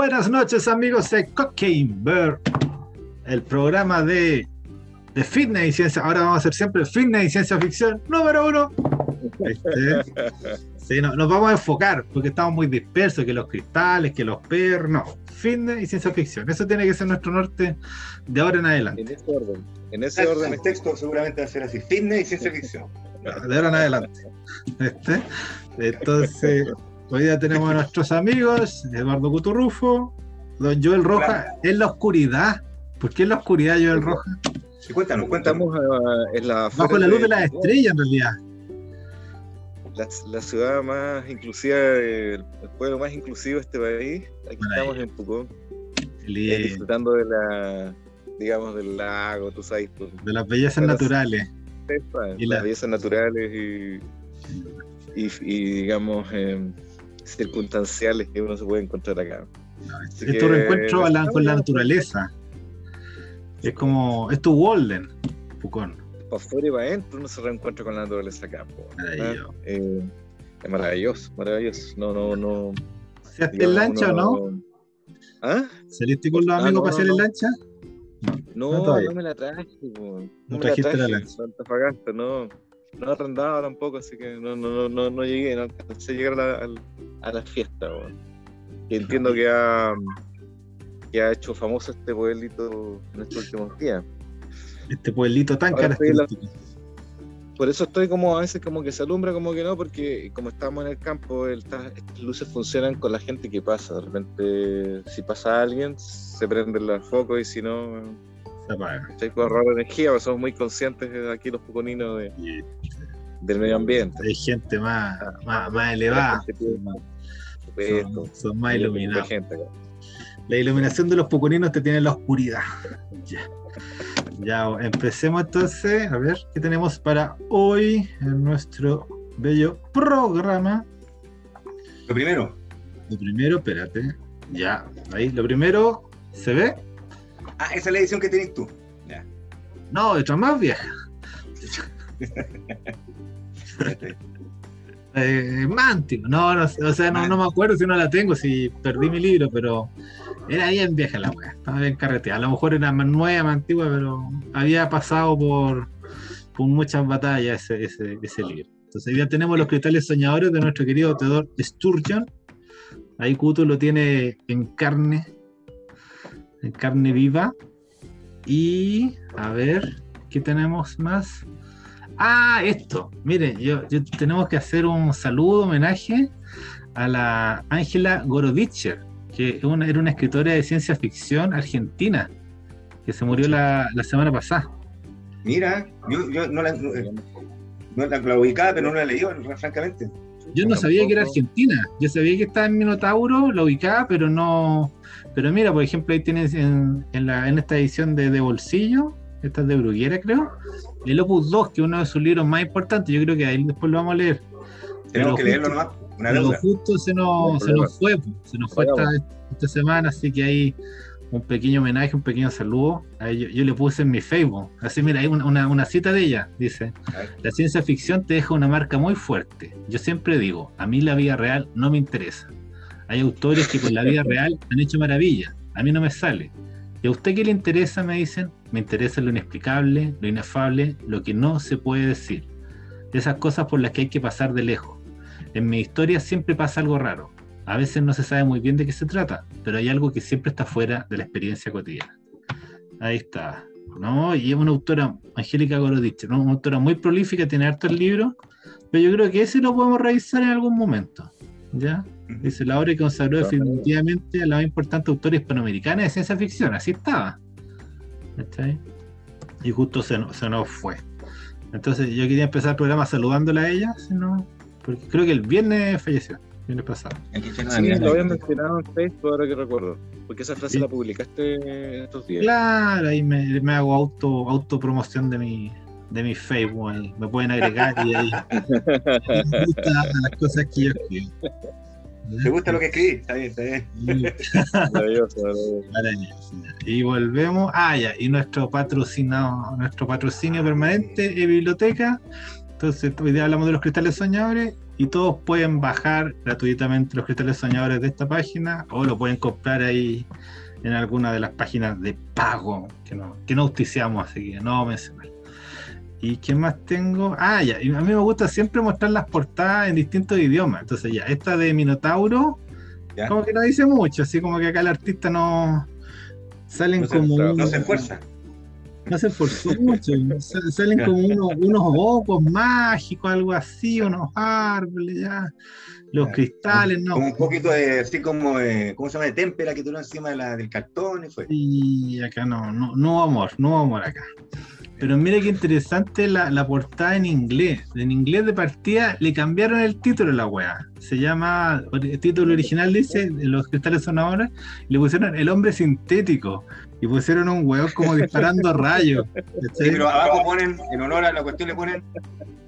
Buenas noches amigos de Cocaine Bear, el programa de, de fitness y ciencia. Ahora vamos a hacer siempre fitness y ciencia ficción número uno. Este, sí, no, nos vamos a enfocar porque estamos muy dispersos, que los cristales, que los perros, no. Fitness y ciencia ficción. Eso tiene que ser nuestro norte de ahora en adelante. En ese orden. En ese orden. El texto seguramente va a ser así, fitness y ciencia ficción. De ahora en adelante. Este, entonces, hoy día tenemos a nuestros amigos, Eduardo Cuturrufo, don Joel Roja, en la oscuridad. ¿Por qué en la oscuridad, Joel Roja? Sí, cuéntanos, cuéntanos. en la Bajo la luz de, las estrellas, en realidad. La, la, ciudad más inclusiva, el, pueblo más inclusivo de este país. Aquí estamos en Pucón. Eh, disfrutando de la, digamos, del lago, tú sabes. Pues. de las bellezas naturales. y las bellezas naturales y, y, y digamos, eh, circunstanciales que uno se puede encontrar acá. es tu reencuentro con la naturaleza. Es como, es tu Walden, Pucón. Para afuera y para adentro uno se reencuentra con la naturaleza acá. Eh, es maravilloso, maravilloso. No, no, no. ¿Saliste en lancha o no? ¿Ah? ¿Saliste con los amigos no, para hacer en lancha? No, no, no, me la traje. No, no me trajiste la, lancha. No. No arrendaba tampoco, así que no, no, no, no, llegué, no alcancé a llegar a la, a la fiesta. Y entiendo que ha, que ha hecho famoso este pueblito en estos últimos días. Este pueblito tan característico. Por eso estoy como a veces como que se alumbra, como que no, porque como estamos en el campo, estas luces funcionan con la gente que pasa. De repente, si pasa alguien, se prende el foco y si no, se apaga. Hay que ahorrar energía, porque somos muy conscientes aquí los poconinos de, del medio ambiente. Hay gente más, más, más elevada. Son, son, más iluminados. La iluminación de los poconinos te tiene en la oscuridad. Ya. ya, empecemos entonces. A ver, ¿qué tenemos para hoy en nuestro bello programa? Lo primero. Lo primero, espérate. Ya, ahí, lo primero, ¿se ve? Ah, esa es la edición que tenés tú. Ya. No, otra más vieja. eh, Mántico, no, no, o sea, no, no, me acuerdo si no la tengo, si perdí mi libro, pero era bien vieja la wea, estaba bien carreteada. A lo mejor era más nueva, más antigua, pero había pasado por, por muchas batallas ese, ese, ese libro. Entonces ya tenemos los cristales soñadores de nuestro querido Theodore Sturgeon. Ahí Kuto lo tiene en carne, en carne viva. Y a ver, ¿qué tenemos más? Ah, esto. Miren, yo, yo tenemos que hacer un saludo, homenaje a la Ángela Goroditscher, que era una escritora de ciencia ficción argentina, que se murió la, la semana pasada. Mira, yo, yo no, la, no, la, ubicaba, pero no la leí, francamente. Yo no sabía que era argentina, yo sabía que estaba en Minotauro, la ubicaba, pero no. Pero mira, por ejemplo, ahí tienes en, en, la, en esta edición de, de Bolsillo, esta es de Bruguera, creo, el Opus 2, que es uno de sus libros más importantes, yo creo que ahí después lo vamos a leer. Tenemos que leerlo nomás. Una pero justo se nos, se nos fue, se nos fue esta, esta, semana, así que hay un pequeño homenaje, un pequeño saludo. Yo, yo, le puse en mi Facebook. Así, mira, hay una, una cita de ella. Dice, la ciencia ficción te deja una marca muy fuerte. Yo siempre digo, a mí la vida real no me interesa. Hay autores que con la vida real han hecho maravillas. A mí no me sale. ¿Y a usted qué le interesa? Me dicen. Me interesa lo inexplicable, lo inefable, lo que no se puede decir. Esas cosas por las que hay que pasar de lejos. En mi historia siempre pasa algo raro. A veces no se sabe muy bien de qué se trata, pero hay algo que siempre está fuera de la experiencia cotidiana. Ahí está. ¿no? Y es una autora, Angélica Gorodich, ¿no? una autora muy prolífica, tiene hartos libros, pero yo creo que ese lo podemos revisar en algún momento. ¿Ya? Dice la obra que consagró definitivamente a la más importante autora hispanoamericana de ciencia ficción, así estaba. ¿Está Y justo se, se, nos fue. Entonces yo quería empezar el programa saludándola a ella, sino, porque creo que el viernes falleció, viernes pasado. Sí, lo había mencionado en Facebook, ahora que recuerdo. Porque esa frase ¿Sí? la publicaste estos días. Claro, ahí me, me hago auto autopromoción de mi, de mi Facebook, ahí. me pueden agregar y ahí me gustan las cosas que yo escribo. ¿Te gusta lo que escribí? Está bien, está bien. Maravilloso, maravilloso. Y volvemos. Ah, ya, y nuestro patrocinado, nuestro patrocinio permanente es biblioteca. Entonces, hoy día hablamos de los cristales soñadores y todos pueden bajar gratuitamente los cristales soñadores de esta página o lo pueden comprar ahí en alguna de las páginas de pago que no, que no auspiciamos, así que no me mal. ¿Y qué más tengo? Ah, ya, a mí me gusta siempre mostrar las portadas en distintos idiomas. Entonces, ya, esta de Minotauro, como que no dice mucho, así como que acá el artista no. Salen como. no se esfuerza. No se esforzó mucho. Salen como unos, unos mágicos, algo así, unos árboles, ya. Los cristales, ¿no? Como un poquito de, así como, ¿cómo se llama? De témpera que tuvo encima de la, del cartón y fue. Y acá no, no, no amor, no amor acá. Pero mira qué interesante la, la, portada en inglés. En inglés de partida le cambiaron el título a la weá. Se llama, el título original dice, Los cristales son ahora, le pusieron El hombre sintético. Y pusieron un weón como disparando rayos. Sí, pero abajo ponen, en honor a la cuestión, le ponen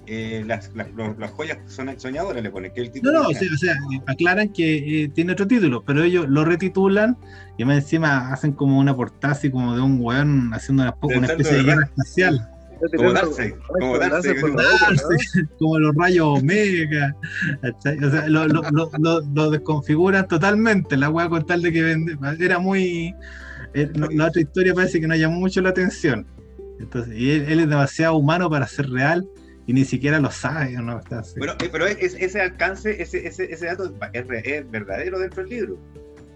eh, las, las, las, joyas son soñadoras, le ponen que el título. No, no, o sea, aclaran que eh, tiene otro título, pero ellos lo retitulan y más encima hacen como una portada así como de un weón haciendo una, una especie de guerra espacial. Como darse, como darse, como los rayos omega. O sea, lo, lo, lo, lo, desconfiguran totalmente la weá con tal de que vende. Era muy eh, la otra historia parece que no llamó mucho la atención. Entonces, y él, es demasiado humano para ser real y ni siquiera lo sabe. ¿no? Pero, eh, pero ese alcance, ese, ese, ese dato es, verdadero dentro del libro.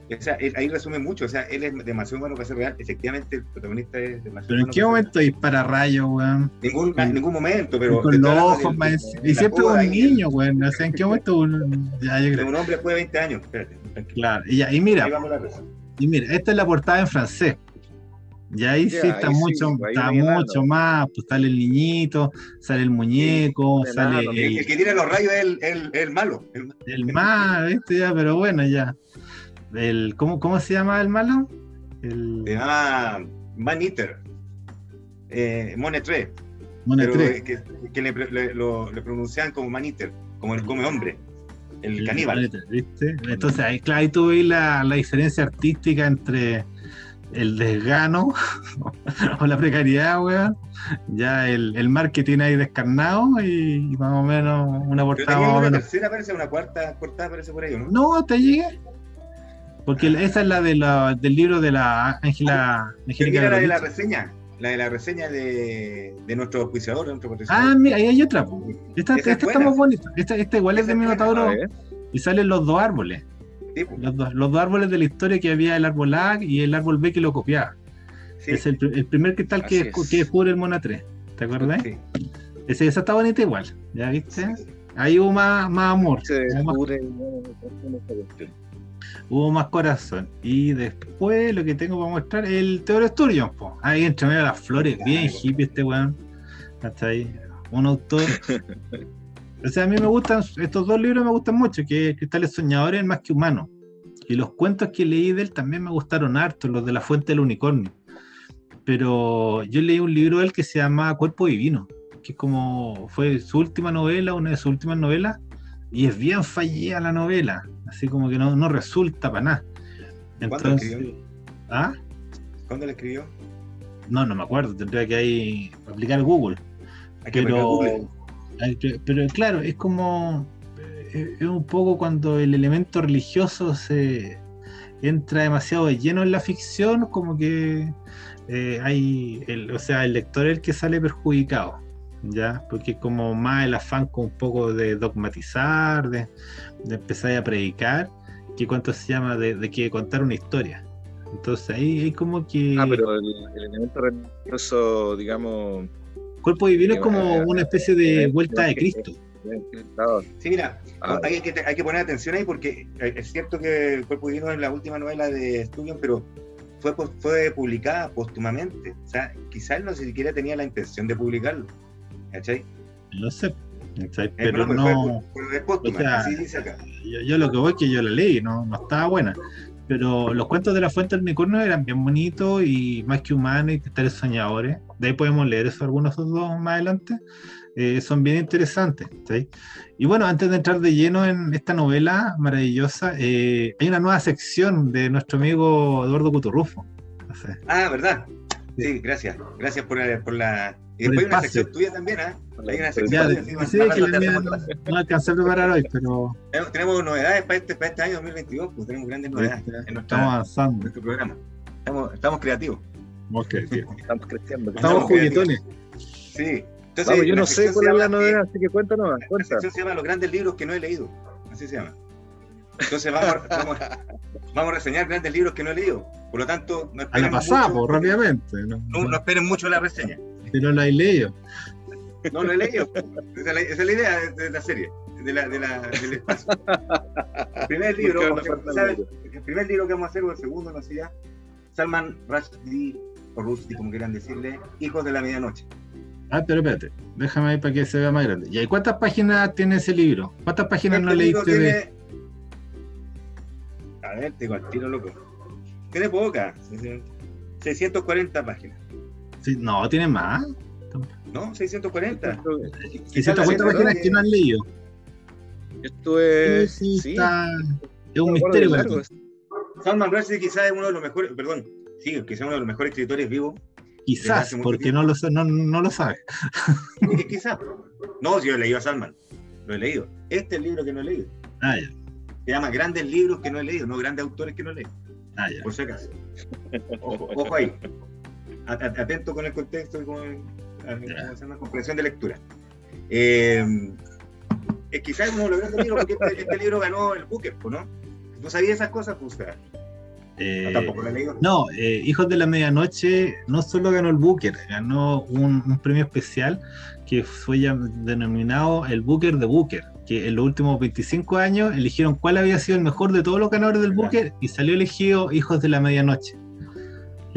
O sea, ahí resume mucho. O sea, él es demasiado humano para ser real. Efectivamente, el protagonista es demasiado ¿Pero en qué momento dispara rayos, weón? Ningún, en ningún momento, pero. Con los ojos, y siempre un niño, weón. O sea, ¿en qué momento un, ya, un hombre después de 20 años? Espérate, claro, y, y mira. Y mira, esta es la portada en francés. Y ahí sí está mucho, está mucho más, pues sale el niñito, sale el muñeco, sale el, el, que tira los rayos es el, el, el malo. El, malo, ¿viste? Ya, pero bueno, ya. El, ¿cómo, ¿Cómo se llama el malo? El... Se llama Man Eater. Eh, Monetre. Monetre. Que, que le, le, lo, le, pronuncian como Man Eater, como el come hombre el, caníbal. ¿viste? Entonces ahí, claro, ahí tú la, la diferencia artística entre el desgano o la precariedad, weón. Ya el, el marketing ahí descarnado y, más o menos una portada. Una tercera aparece, una cuarta portada aparece por ahí, ¿no? No, te llegué. Porque ah. esa es la, de la del libro de la Ángela. Angélica la de la reseña la de la reseña de, de nuestro auspiciador, de nuestro Ah, mira, ahí hay otra. Esta, esta, está muy bonita. Esta, esta igual es de Minotauro y salen los dos árboles. los, dos, los, dos, árboles de la historia que había el árbol A y el árbol B que lo copiaba. Es el, el, primer cristal que, que descubre el Mona 3. ¿Te acuerdas? Sí. Ese, esa está bonita igual. ¿Ya viste? Ahí hubo más, más amor. Se descubre hubo más corazón. Y después lo que tengo para mostrar es el Teoro Sturgeon. Ahí entre medio de las flores, bien hippie este weón. Hasta ahí. Un autor. o sea, a mí me gustan, estos dos libros me gustan mucho, que es Cristales Soñadores más que Humano. Y los cuentos que leí de él también me gustaron harto, los de la Fuente del Unicornio. Pero yo leí un libro de él que se llama Cuerpo Divino, que es como, fue su última novela, una de sus últimas novelas, y es bien fallida la novela así como que no, no resulta para nada. ¿Cuándo escribió? ¿Ah? ¿Cuándo le escribió? No, no me acuerdo, tendría que ahí aplicar Google. Hay que pero, Google. pero claro, es como eh, es un poco cuando el elemento religioso se entra demasiado de lleno en la ficción, como que eh, hay, el, o sea, el lector es el que sale perjudicado, ¿ya? Porque es como más el afán con un poco de dogmatizar, de, de empezar a predicar, que cuánto se llama de, que contar una historia. Entonces ahí hay como que... Ah, pero el, elemento religioso, digamos... Cuerpo divino es como una especie de vuelta de Cristo. Sí, mira, ah, hay, que, hay que poner atención ahí porque eh, es cierto que el Cuerpo Divino es la última novela de Studium, pero fue, fue publicada póstumamente. O sea, quizás no siquiera tenía la intención de publicarlo. ¿Cachai? No sé, pero no. Yo, lo que voy es que yo la leí, no, no estaba buena. Pero los cuentos de la fuente del unicornio eran bien bonitos y más que humanos y cristales soñadores. De ahí podemos leer eso algunos de dos más adelante. Eh, son bien interesantes. Y bueno, antes de entrar de lleno en esta novela maravillosa, eh, hay una nueva sección de nuestro amigo Eduardo Cuturrufo. Ah, ¿verdad? Sí, gracias. Gracias por, por la Y después hay una sección tuya también, ¿ah? ¿eh? Hay una sección tuya. Sí, que la mía no, no alcancé a preparar hoy, pero. Tenemos, novedades para este, para este año 2022, pues tenemos grandes novedades en, nuestra, estamos avanzando. en nuestro programa. Estamos, estamos creativos. Estamos creciendo. Estamos creciendo. Estamos juguetones. Sí. Entonces, Vamos, yo no sé cuál es la novedad, así que cuéntanos. Cuenta. La sección se llama Los grandes libros que no he leído. Así se llama. Entonces vamos, vamos, vamos, a reseñar grandes libros que no he leído. Por lo tanto, no esperen. A la pasamos rápidamente. No, no, esperen mucho la reseña. Si no la he leído. No lo he leído. Esa es la, idea de, la serie, de la, de la, del espacio. El primer libro, el primer libro que vamos a hacer, o el segundo, no sé ya, Salman Rushdie, o Rushdie, como quieran decirle, Hijos de la Medianoche. Ah, pero espérate, déjame ahí para que se vea más grande. ¿Y cuántas páginas tiene ese libro? ¿Cuántas páginas no este leíste de.? A ver, tengo al tiro loco. Tiene poca, 640 páginas. Sí, no, tiene más. No, 640. 640 páginas que no han leído. Esto es. Sí, sí, Está... Es un misterio. Salman Rushdie quizás es uno de los mejores, perdón, sí, quizás uno de los mejores escritores vivos Quizás, porque no lo, no, no lo sabe. Quizás. No, si yo he leído a Salman. Lo he leído. Este es el libro que no he leído. Ah, ya. Se llama Grandes libros que no he leído, no grandes autores que no he leído. Ah, ya. Por si acaso. Ojo, ahí. Atento con el contexto y con, la comprensión de lectura. Eh, quizás uno los grandes libros, porque este, este, libro ganó el Booker, ¿no? ¿No sabías esas cosas? Pues, eh, no, eh, Hijos de la Medianoche no solo ganó el Booker, ganó un, premio especial que fue ya denominado el Booker de Booker, que en los últimos 25 años eligieron cuál había sido el mejor de todos los ganadores del Booker y salió elegido Hijos de la Medianoche.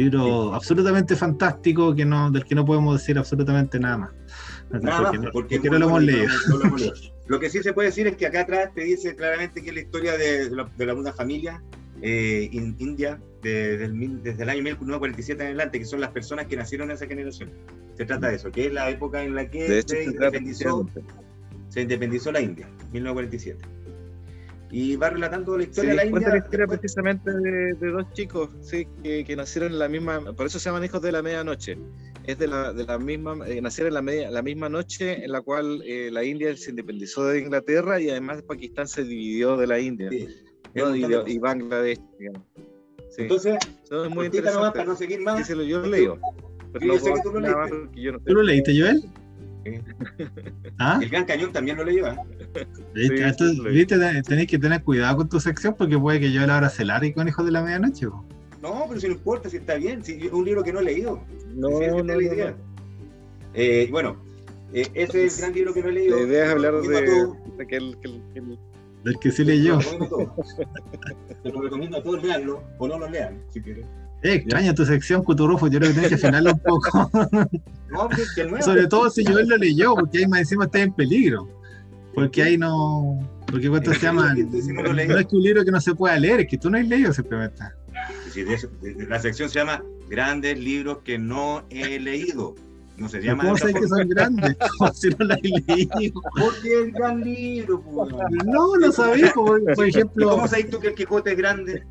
Libro absolutamente fantástico que no, del que no podemos decir absolutamente nada más. porque, no, lo hemos leído. Lo que sí se puede decir es que acá atrás te dice claramente que es la historia de, de, la, una familia eh, India desde el año 1947 en adelante, que son las personas que nacieron en esa generación. Se trata de eso, que es la época en la que se, independizó, se independizó la India, 1947 y va relatando la historia de la India. la historia precisamente de, dos chicos sí, que, nacieron en la misma, por eso se llaman hijos de la medianoche. Es de la, de la misma, eh, nacieron en la, media, la misma noche en la cual eh, la India se independizó de Inglaterra y además Pakistán se dividió de la India y, Bangladesh, digamos. Entonces, Eso es muy interesante. para no seguir más. Sí, yo lo leo. Pero yo sé que tú lo leíste. Yo no ¿Tú lo leíste, Joel? ¿Ah? El Gran Cañón también lo leyó. ¿eh? Sí, ¿Viste? Tenéis que tener cuidado con tu sección porque puede que yo ahora se largue con Hijos de la Medianoche. No, pero si no importa, si está bien. Si es un libro que no he leído. No, no. Eh, bueno, eh, ese es el gran libro que no he leído. La idea es hablar de, de que el, que el del que sí leyó. Te lo recomiendo a todos leanlo o no lo lean, si quieren. Eh, extraña tu sección, Cuturufo, yo creo que tienes que afinarlo un poco. no, que nuevo, Sobre todo si yo él lo leyó, porque ahí más encima está en peligro. Porque ahí no. Porque cuánto se llama. No, es que un libro que no se pueda leer, es que tú no has leído simplemente. la sección se llama Grandes libros que no he leído. No se llama. ¿Cómo sabes que son grandes? Si no. Porque es gran libro, No, lo sabía, por, ejemplo. ¿Cómo sabes tú que el Quijote es grande?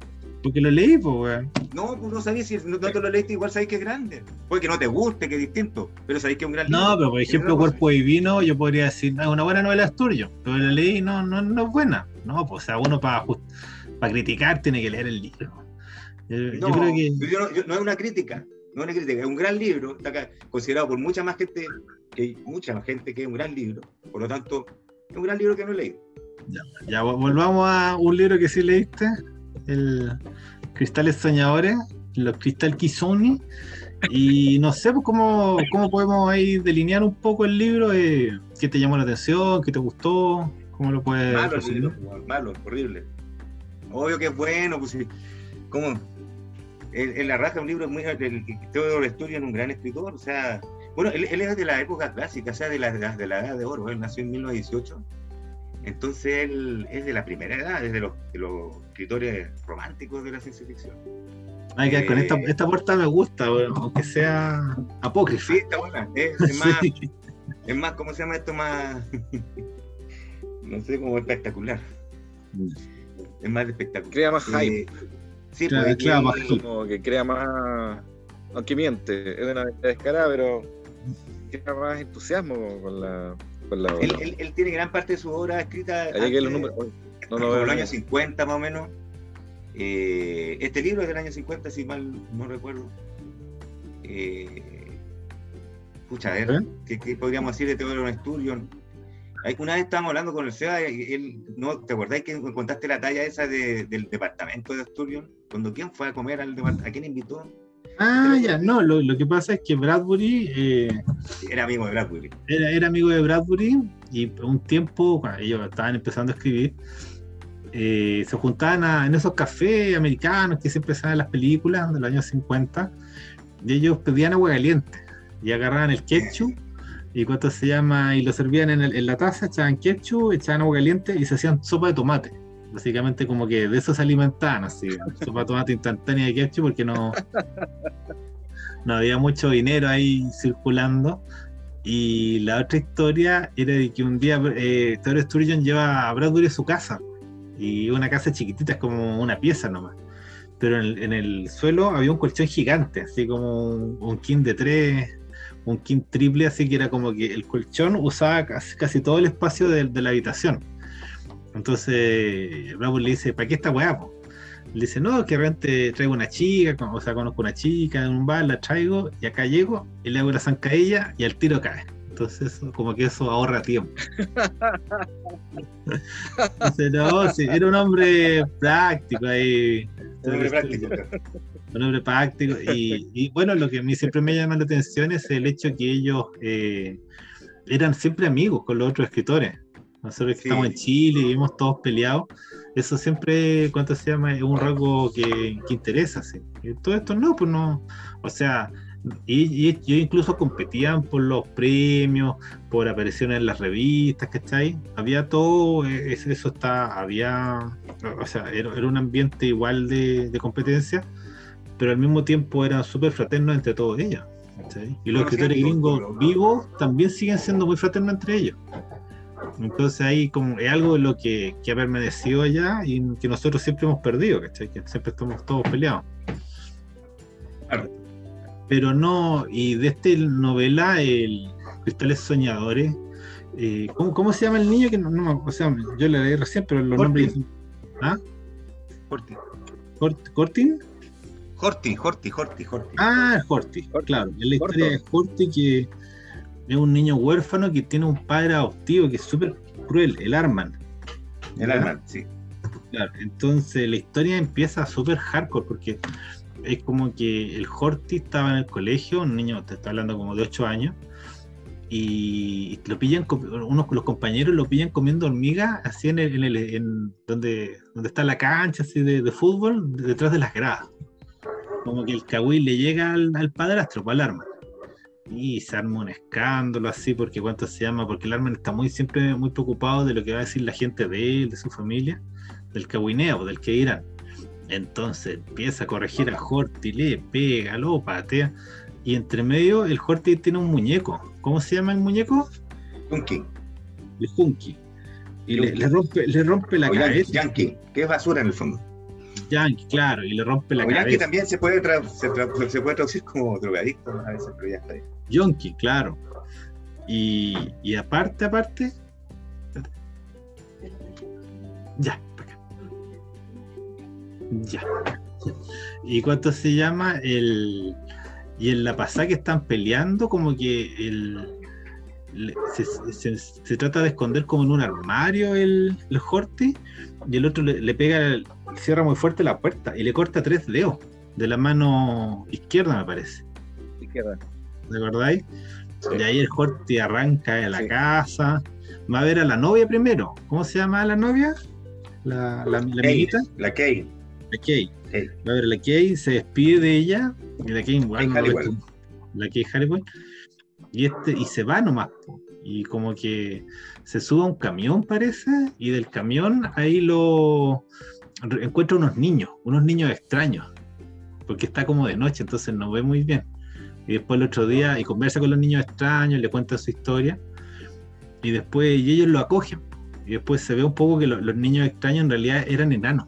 Porque lo leí, pues, weón. No, pues no sabías, si no, te lo leíste, igual sabéis que es grande. Puede que no te guste, que es distinto, pero sabéis que es un gran libro. No, pero por ejemplo, Cuerpo Divino, yo podría decir, es una buena novela es tuyo, pero la leí no, no, no es buena. No, pues, o sea, uno para, para criticar tiene que leer el libro. Yo, no, creo que. no es una crítica no es una crítica, es un gran libro, está considerado por mucha más gente, que mucha más gente que es un gran libro, por lo tanto, es un gran libro que no he leído. Ya, volvamos a un libro que sí leíste, el Cristales Soñadores, los Cristal Kizoni, y no sé pues, cómo, cómo podemos ahí delinear un poco el libro, eh, qué te llamó la atención, qué te gustó, cómo lo puedes... Malo, malo, horrible. Obvio que es bueno, pues ¿cómo? En la raja un libro muy lo estudia en un gran escritor, o sea, bueno, él, es de la época clásica, o sea, de la, de la edad de oro, él nació en 1918, entonces él es de la primera edad, es de los, los escritores románticos de la ciencia ficción. Ay, que con esta, eh, esta puerta me gusta, aunque sea apócrifa. Sí, está buena, es, más, es más, ¿cómo se llama esto? Más, no sé, como espectacular. Mm. Es más espectacular. Crea más hype. Eh, Sí, pues, crea más como que crea más. Aunque miente, es una descarada, pero. más entusiasmo con la. Con la él, él, tiene gran parte de su obra escrita. Antes, los números, no, no, el año 50 más o menos. Eh, este libro es del año 50, si mal no recuerdo. Eh, pucha, a ver, ¿Eh? ¿qué, ¿qué, podríamos decir de Teodoro Sturgeon? Una vez estábamos hablando con el Seba y él, ¿no, ¿te acordáis que contaste la talla esa de, del departamento de Asturion? Cuando quién fue a comer al departamento, ¿a quién invitó? Ah, ya, no, lo, lo, que pasa es que Bradbury... Eh, era amigo de Bradbury. Era, era amigo de Bradbury y un tiempo, cuando ellos estaban empezando a escribir, eh, se juntaban en esos cafés americanos que siempre salen en las películas de los años 50 y ellos pedían agua caliente y agarraban el ketchup y cuánto se llama y lo servían en, en, la taza, echaban ketchup, echaban agua caliente y se hacían sopa de tomate. Básicamente como que de eso se alimentaban así, sopa de tomate instantánea de ketchup porque no, no había mucho dinero ahí circulando. Y la otra historia era de que un día eh, Theodore Sturgeon lleva a Bradbury a su casa y una casa chiquitita, es como una pieza nomás. Pero en el, suelo había un colchón gigante, así como un, un king de tres, un king triple, así que era como que el colchón usaba casi, todo el espacio de, la habitación. Entonces, Bravo le dice, ¿para qué esta weá? Le dice, no, que realmente traigo una chica, o sea, conozco una chica en un bar, la traigo, y acá llego, y le hago la zancadilla, y al tiro cae. Entonces, como que eso ahorra tiempo. Dice, no, sí, era un hombre práctico ahí. Un hombre práctico. Un hombre práctico. Y, bueno, lo que a mí siempre me llama la atención es el hecho que ellos eh, eran siempre amigos con los otros escritores. Nosotros que estamos en Chile y vivimos todos peleados, eso siempre, ¿cuánto se llama? Es un rasgo que, interesa. ¿sí? Y todo esto no, pues no. O sea, y, y, incluso competían por los premios, por apariciones en las revistas, ¿cachai? Había todo, eh, eso está, había, o sea, era, un ambiente igual de, competencia, pero al mismo tiempo eran súper fraternos entre todos ellos. Y los escritores gringos vivos también siguen siendo muy fraternos entre ellos. Entonces ahí como es algo de lo que, que, ha permanecido allá y que nosotros siempre hemos perdido, ¿cachai? Que siempre estamos todos peleados. Claro pero no, y de esta novela, el Cristales Soñadores, eh, ¿cómo, se llama el niño? que no, no O sea, yo le leí recién, pero los nombres ¿Ah? Horti. ¿Cortin? Horti, Horti, Horti, Horti. Ah, Horti, claro. Es la historia de Horti que es un niño huérfano que tiene un padre adoptivo que es súper cruel, el Arman. El Arman, sí. Claro, entonces la historia empieza súper hardcore porque es como que el Horty estaba en el colegio, un niño, te está hablando como de 8 años, y lo pillan, unos los compañeros lo pillan comiendo hormigas así en el, en donde, donde está la cancha así de, fútbol, detrás de las gradas. Como que el Kawhi le llega al, padrastro, para pues, el arma. Y se arma un escándalo así, porque cuánto se llama, porque el arma está muy siempre muy preocupado de lo que va a decir la gente de él, de su familia, del Kawineo, del que irán. Entonces empieza a corregir a Horty, le pega, lo patea. Y entre medio el Horty tiene un muñeco. ¿Cómo se llama el muñeco? Hunky. El Hunky. Y le, rompe, le rompe la cabeza. Yankee, que es basura en el fondo. Yankee, claro, y le rompe la cabeza. Yankee también se puede, se, puede traducir como drogadicto a veces, pero ya está ahí. Yankee, claro. Y, y aparte, aparte. Ya, ya. ¿Y cuánto se llama? El, y en la pasada que están peleando, como que el, se, trata de esconder como en un armario el, el Horty y el otro le, pega, cierra muy fuerte la puerta y le corta tres dedos de la mano izquierda, me parece. Izquierda. ¿De verdad? Y ahí el Horty arranca de la casa. Va a ver a la novia primero. ¿Cómo se llama la novia? La, la, la amiguita. La Kay la Kay. A ver, la Kay se despide de ella, y la Kay, la Kay Harry y este, y se va nomás, y como que se sube a un camión parece, y del camión ahí lo encuentra unos niños, unos niños extraños, porque está como de noche, entonces no ve muy bien. Y después el otro día, y conversa con los niños extraños, le cuenta su historia, y después y ellos lo acogen. Y después se ve un poco que los niños extraños en realidad eran enanos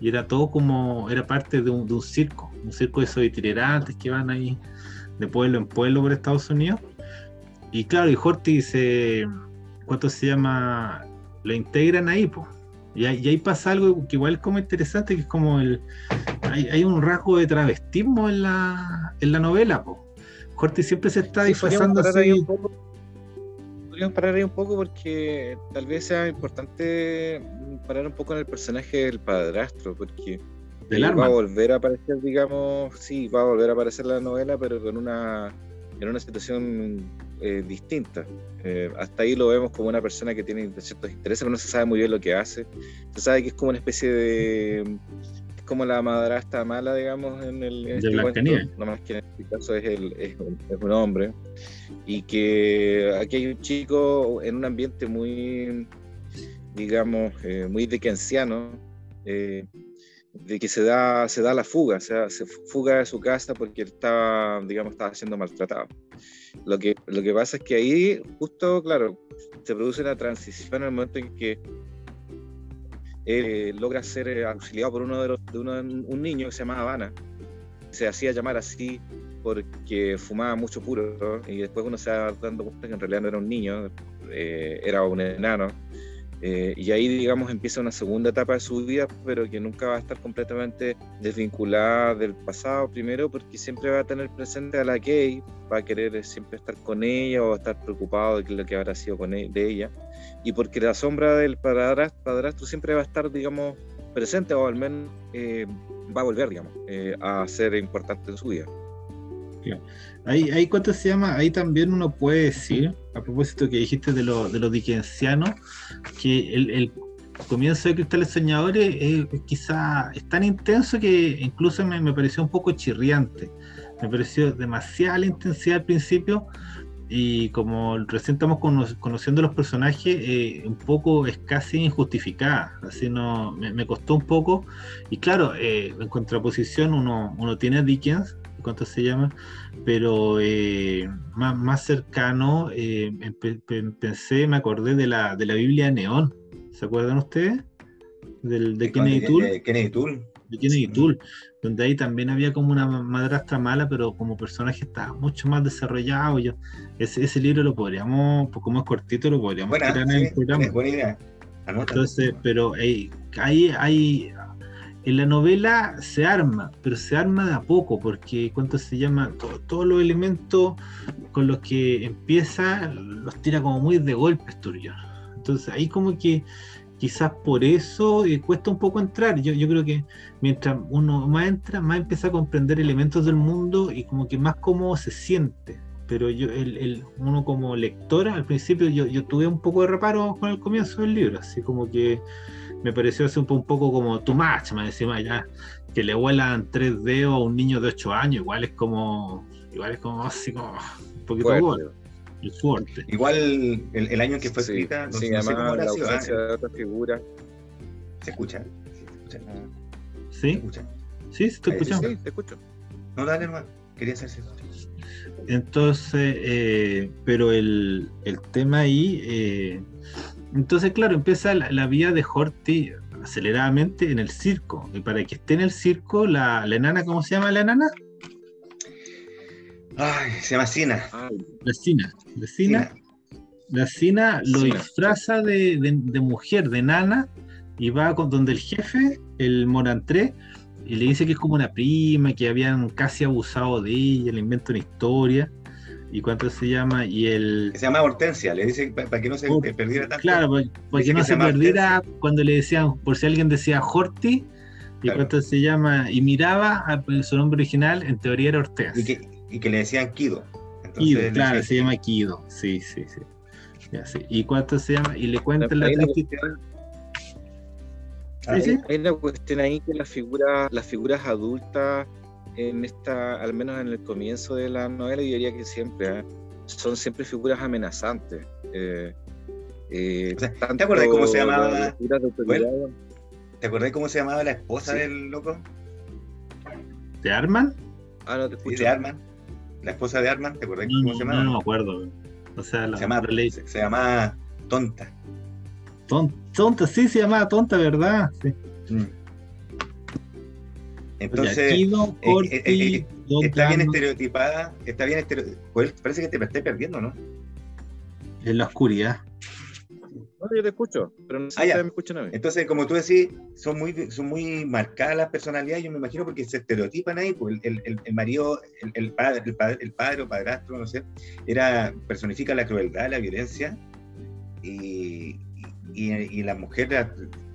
y era todo como, era parte de un, de un circo, un circo de esos itinerantes que van ahí de pueblo en pueblo por Estados Unidos. y claro, y Horty se. ¿Cuánto se llama? Lo integran ahí, pues. Y ahí, pasa algo que igual es como interesante, que es como el. Hay, un rasgo de travestismo en la, en la novela, pues. Horty siempre se está disfrazando así. Podríamos parar ahí un poco porque tal vez sea importante parar un poco en el personaje del padrastro, porque va a volver a aparecer, digamos, sí, va a volver a aparecer la novela, pero con una, en una situación eh, distinta. Eh, hasta ahí lo vemos como una persona que tiene ciertos intereses, pero no se sabe muy bien lo que hace. Se sabe que es como una especie de. Es como la madrastra mala, digamos, en el. En este cuento, no más que en este caso es, el, es, un hombre. Y que aquí hay un chico en un ambiente muy, digamos, eh, muy dickensiano. De que se da, se da la fuga, o sea, se fuga de su casa porque estaba, digamos, estaba siendo maltratado. Lo que, lo que pasa es que ahí, justo, claro, se produce la transición en el momento en que él eh, logra ser eh, auxiliado por uno de los, de un niño que se llamaba Habana. Se hacía llamar así porque fumaba mucho puro y después uno se va dando cuenta que en realidad no era un niño, eh, era un enano eh, y ahí, digamos, empieza una segunda etapa de su vida, pero que nunca va a estar completamente desvinculada del pasado, primero, porque siempre va a tener presente a la Kay, va a querer siempre estar con ella o estar preocupado de lo que habrá sido con e-, de ella, y porque la sombra del padrastro, siempre va a estar, digamos, presente o al menos eh, va a volver, digamos, eh, a ser importante en su vida. Ahí, ahí, ¿cuánto se llama? Ahí también uno puede decir, a propósito que dijiste de lo, de los dickensianos, que el, comienzo de Cristales Soñadores es, quizá es tan intenso que incluso me, pareció un poco chirriante. Me pareció demasiada la intensidad al principio y como recién estamos conociendo los personajes, eh, un poco es casi injustificada. Así no, me, costó un poco. Y claro, eh, en contraposición uno, uno tiene a Dickens, ¿cuánto se llama? Pero eh, más, más, cercano, eh, pensé, me acordé de la, de la Biblia Neón. ¿Se acuerdan ustedes? Del, de Kennedy Tool. De Kennedy Tool. De Kennedy Tool, donde ahí también había como una madrastra mala, pero como personaje estaba mucho más desarrollado. Yo, ese, ese libro lo podríamos, pues como es cortito, lo podríamos tirar en el programa. Buena idea. Entonces, pero hay, hay, en la novela se arma, pero se arma de a poco, porque cuánto se llama, todos los elementos con los que empieza los tira como muy de golpe Sturgeon. Entonces ahí como que quizás por eso eh, cuesta un poco entrar. Yo, yo creo que mientras uno más entra, más empieza a comprender elementos del mundo y como que más cómo se siente. Pero yo, el, uno como lectora, al principio yo, yo tuve un poco de reparo con el comienzo del libro, así como que me pareció un, poco como too much, me decía ya, que le vuelan tres dedos a un niño de 8 años, igual es como, igual es como así como un poquito fuerte. fuerte. Igual el, año que fue escrita, no, sí, sé cómo la ausencia de otra figura. ¿Se escucha? ¿Se escucha? ¿Sí? ¿Se escucha? Sí, se te escucha. Sí, te escucho. No, dale, hermano. Quería hacerse Entonces, eh, pero el, el tema ahí, eh, entonces, claro, empieza la, vida de Horty aceleradamente en el circo. Y para que esté en el circo, la, enana, ¿cómo se llama la enana? Ay, se llama Sina. La Sina. La Sina. La Sina lo disfraza de, mujer, de nana, y va con donde el jefe, el Morantré, y le dice que es como una prima, que habían casi abusado de ella, le inventa una historia. ¿Y cuánto se llama? Y el... Se llama Hortensia, le dice para que no se perdiera tanto. Claro, para, que no se, perdiera cuando le decían, por si alguien decía Horti, y cuánto se llama, y miraba a su nombre original, en teoría era Hortensia. Y que, y que le decían Kido. Kido, claro, se llama Kido, sí, sí, sí. ¿Y cuánto se llama? Y le cuentan la triste Hay, una cuestión ahí que las figuras, las figuras adultas en esta, al menos en el comienzo de la novela, yo diría que siempre, ¿eh? son siempre figuras amenazantes. Eh, eh, ¿Te acuerdas cómo se llamaba? ¿Te acordás cómo se llamaba la esposa del loco? ¿De Arman? Ah, no te escucho. de Arman. La esposa de Arman, ¿te acordás cómo se llamaba? No, me acuerdo. O sea, la se, llamaba, se, llamaba Tonta. Tonta, sí, se llamaba Tonta, ¿verdad? Sí. Mm. Entonces, eh, eh, eh, está bien estereotipada, está bien estereotipada. Parece que te estás perdiendo, ¿no? En la oscuridad. No, yo te escucho, pero no sé ah, si me escuchan a mí. Entonces, como tú decís, son muy, son muy marcadas las personalidades, yo me imagino, porque se estereotipan ahí, pues el, el, el marido, el, padre, el, padre, el padre o padrastro, no sé, era, personifica la crueldad, la violencia, y, y, y la mujer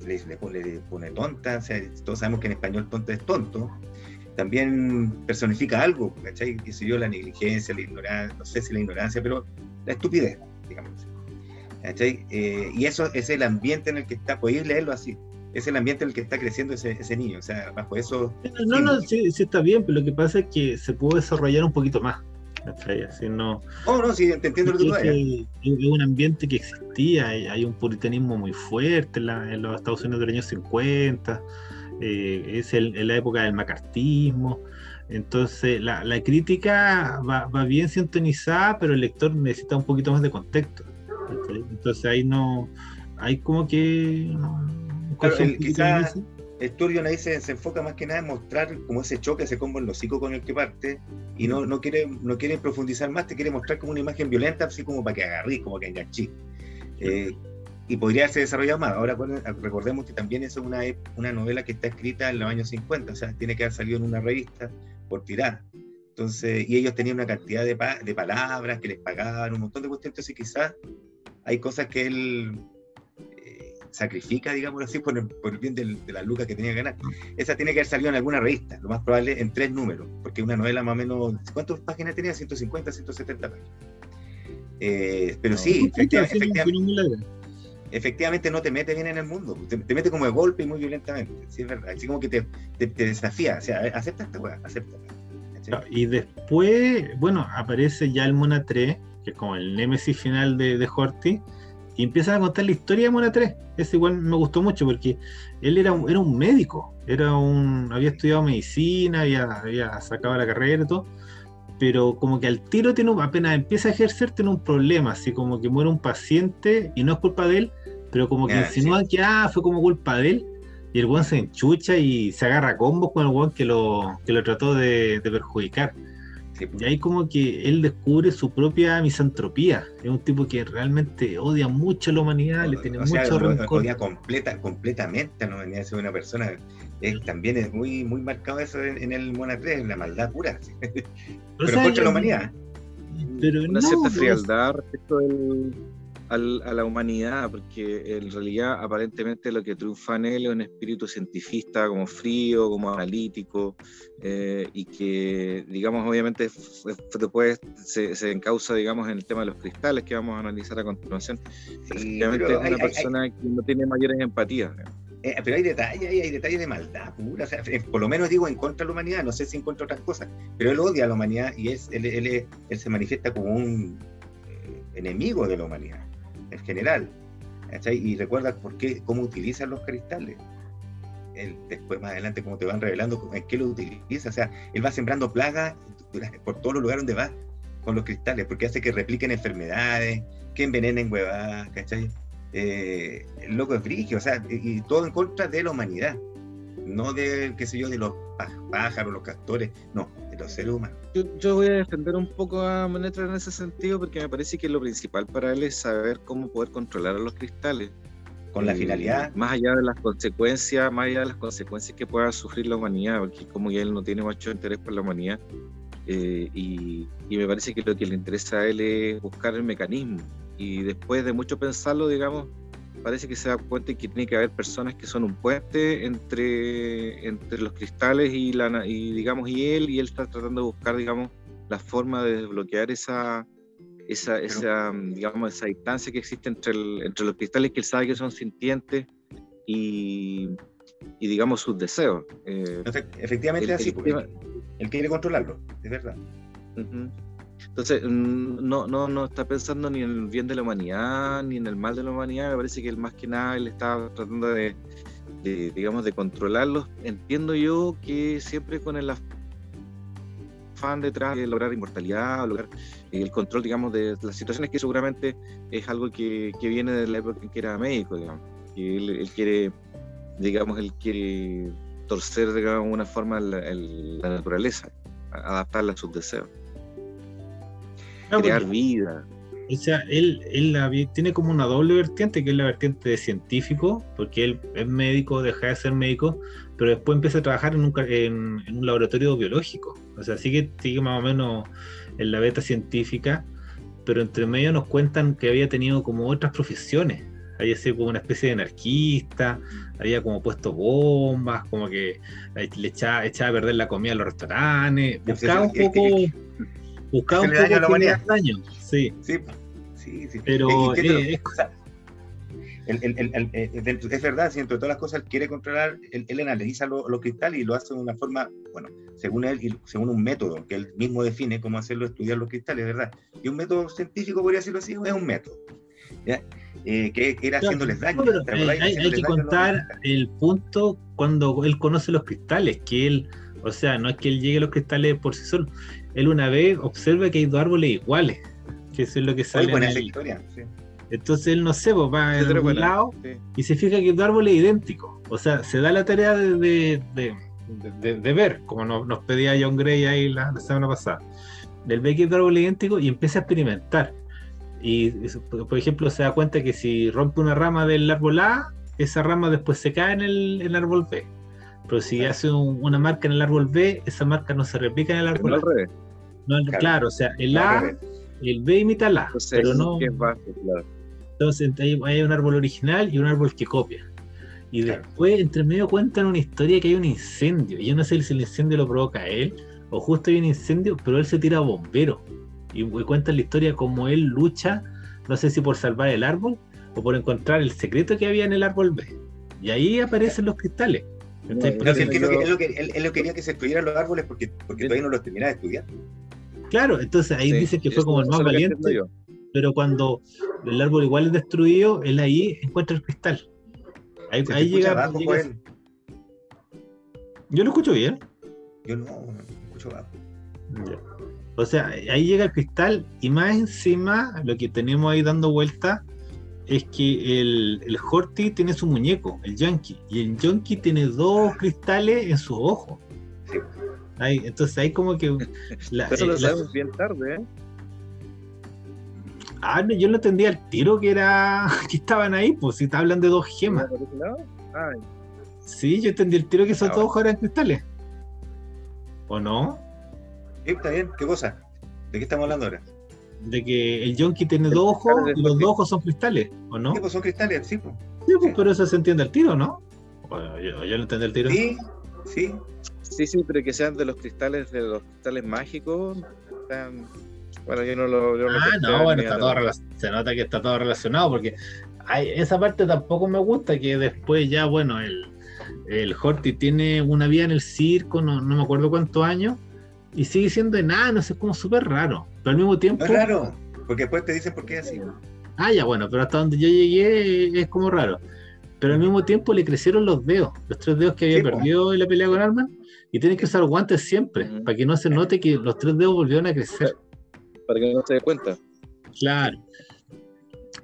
le, le, pone, tonta, o sea, todos sabemos que en español tonta es tonto, también personifica algo, ¿cachai? Que sé yo, la negligencia, la ignorancia, no sé si la ignorancia, pero la estupidez, digamos. Eh, y eso es el ambiente en el que está, podéis leerlo así, es el ambiente en el que está creciendo ese, ese niño, o sea, bajo eso... No, no, sí, sí, está bien, pero lo que pasa es que se pudo desarrollar un poquito más. Así no, oh, no, sí, te entiendo lo que tú Es un ambiente que existía, hay, hay un puritanismo muy fuerte en, los Estados Unidos de los años 50, eh, es el, en la época del macartismo, entonces la, la crítica va, va, bien sintonizada, pero el lector necesita un poquito más de contexto. Entonces ahí no, hay como que... Claro, el, quizás Sturgeon ahí se, se, enfoca más que nada en mostrar como ese choque, ese combo en los hocico con el que parte, y no, no, quiere, no quiere profundizar más, te quiere mostrar como una imagen violenta, así como para que agarrís, como que enganchís. Eh, y podría haberse desarrollado más. Ahora recordemos que también es una, una novela que está escrita en los años 50, o sea, tiene que haber salido en una revista por tirar. Entonces, y ellos tenían una cantidad de, de palabras que les pagaban, un montón de cuestiones, entonces quizás hay cosas que él sacrifica, digamos así, por el, por el bien de la lucas que tenía que ganar. Esa tiene que haber salido en alguna revista, lo más probable en tres números, porque una novela más o menos, ¿cuántas páginas tenía? 150, 170 páginas. Eh, pero sí, efectivamente, efectivamente, no te mete bien en el mundo, te, mete como de golpe y muy violentamente, sí es verdad, así como que te, te, desafía, o sea, acepta esta weá, acepta. Y después, bueno, aparece ya el Mona 3, que es como el némesis final de, de Horty, y empiezan a contar la historia de Mona 3. Ese igual me gustó mucho porque él era un, era un médico, era un, había estudiado medicina, había, había sacado la carrera y todo, pero como que al tiro tiene apenas empieza a ejercer tiene un problema, así como que muere un paciente y no es culpa de él, pero como que insinúan que ah, fue como culpa de él, y el buen se enchucha y se agarra a combos con el buen que lo, que lo trató de, de perjudicar. Y ahí como que él descubre su propia misantropía. Es un tipo que realmente odia mucho a la humanidad, le tiene mucho rencor. Odia completa, completamente a la humanidad, es una persona. también es muy, muy marcado eso en, el Mona 3, en la maldad pura. pero contra la humanidad. Pero una cierta frialdad respecto del a la humanidad, porque en realidad aparentemente lo que triunfa en él es un espíritu cientifista como frío, como analítico, eh, y que, digamos, obviamente después se, se, encausa, digamos, en el tema de los cristales que vamos a analizar a continuación. Efectivamente es una persona que no tiene mayores empatías. Eh, pero hay detalles, hay, detalles de maldad pura, por lo menos digo en contra de la humanidad, no sé si en contra de otras cosas, pero él odia a la humanidad y es, él, él, él se manifiesta como un eh, enemigo de la humanidad en general. Y recuerda por qué, cómo utilizan los cristales. Él, después, más adelante, cómo te van revelando en qué lo utiliza. O sea, él va sembrando plagas por todos los lugares donde va con los cristales, porque hace que repliquen enfermedades, que envenenen huevadas, ¿cachai? Eh, el loco es frigio, o sea, y, todo en contra de la humanidad, no de, qué sé yo, de los pájaros, los castores, no, los seres humanos. Yo, voy a defender un poco a Monetra en ese sentido porque me parece que lo principal para él es saber cómo poder controlar a los cristales. Con la finalidad. Más allá de las consecuencias, más allá de las consecuencias que pueda sufrir la humanidad, porque como ya él no tiene mucho interés por la humanidad, eh, y, y, me parece que lo que le interesa a él es buscar el mecanismo. Y después de mucho pensarlo, digamos, parece que se da cuenta que tiene que haber personas que son un puente entre, entre los cristales y, la, y, digamos, y él, y él está tratando de buscar, digamos, la forma de desbloquear esa, esa, esa, digamos, esa distancia que existe entre, entre los cristales que él sabe que son sintientes y, y digamos, sus deseos. Eh, efectivamente es así, él quiere controlarlo, es verdad. Entonces, mm, no, no, no está pensando ni en el bien de la humanidad, ni en el mal de la humanidad. Me parece que él más que nada él está tratando de, digamos, de controlarlos. Entiendo yo que siempre con el afán detrás de lograr inmortalidad, lograr el control, digamos, de las situaciones que seguramente es algo que, que viene de la época en que era médico, digamos. Que él, quiere, digamos, él quiere torcer de alguna forma la, la naturaleza, adaptarla a sus deseos crear vida. O sea, él, él tiene como una doble vertiente, que es la vertiente de científico, porque él es médico, deja de ser médico, pero después empieza a trabajar en un, en, un laboratorio biológico. O sea, sigue, sigue más o menos en la beta científica, pero entre medio nos cuentan que había tenido como otras profesiones. Había sido como una especie de anarquista, había como puesto bombas, como que le echaba, echaba a perder la comida a los restaurantes, buscaba un poco buscaba un poco daño daño, sí. Sí, sí, sí. Pero es, es verdad, si entre todas las cosas él quiere controlar, él, analiza los cristales y lo hace de una forma, bueno, según él, y según un método que él mismo define cómo hacerlo, estudiar los cristales, ¿verdad? Y un método científico, podría decirlo así, es un método. Eh, que era haciéndoles daño. Eh, hay, que contar el punto cuando él conoce los cristales, que él, o sea, no es que él llegue a los cristales por sí solo, él una vez observa que hay dos árboles iguales, que eso es lo que sale. buena esa historia, sí. Entonces él no sé, pues va en un lado y se fija que hay dos árboles idénticos. O sea, se da la tarea de, de, ver, como nos, pedía John Gray ahí la, semana pasada. Del ve que hay dos árboles idénticos y empieza a experimentar. Y, por ejemplo, se da cuenta que si rompe una rama del árbol A, esa rama después se cae en el, árbol B. Pero si hace una marca en el árbol B, esa marca no se replica en el árbol A claro. o sea, el A, el B imita el A, pero no. Entonces hay, un árbol original y un árbol que copia. Y después, entre medio, cuentan una historia que hay un incendio. Y yo no sé si el incendio lo provoca él o justo hay un incendio, pero él se tira a bombero. Y, cuentan la historia como él lucha, no sé si por salvar el árbol o por encontrar el secreto que había en el árbol B. Y ahí aparecen los cristales. él, lo quería que se estudiaran los árboles porque, porque todavía no los terminaba de estudiar. Claro, entonces ahí dice que fue como el más valiente, pero cuando el árbol igual es destruido, él ahí encuentra el cristal. Ahí, llega, Yo lo escucho bien. Yo no, no escucho bajo. O sea, ahí llega el cristal y más encima lo que tenemos ahí dando vuelta es que el, el Horty tiene su muñeco, el Yankee, y el Yankee tiene dos cristales en su ojo. Entonces hay como que. Eso lo eh, sabemos bien tarde, ¿eh? Ah, no, yo no entendía el tiro que era que estaban ahí, pues si te hablan de dos gemas. Sí, yo entendí el tiro que esos dos ojos eran cristales. ¿O no? Sí, está bien, ¿qué cosa? ¿De qué estamos hablando ahora? De que el Yonki tiene dos ojos y los dos ojos son cristales, ¿o no? Sí, pues son cristales, sí, pues. Sí, pues, pero eso se entiende el tiro, ¿no? yo, yo no entendí el tiro. Sí, sí. Sí, sí, pero que sean de los cristales, de los cristales mágicos. Bueno, yo no lo. ah, no, bueno, está todo se nota que está todo relacionado porque hay, esa parte tampoco me gusta, que después ya, bueno, el, el Horty tiene una vida en el circo, no, no me acuerdo cuántos años, y sigue siendo enano, es como súper raro. Pero al mismo tiempo. Es raro, porque después te dicen por qué es así. Ah, ya, bueno, pero hasta donde yo llegué es como raro. Pero al mismo tiempo le crecieron los dedos, los tres dedos que había perdido en la pelea con Arman, y tienes que usar guantes siempre, para que no se note que los tres dedos volvieron a crecer. Para que no se dé cuenta. Claro.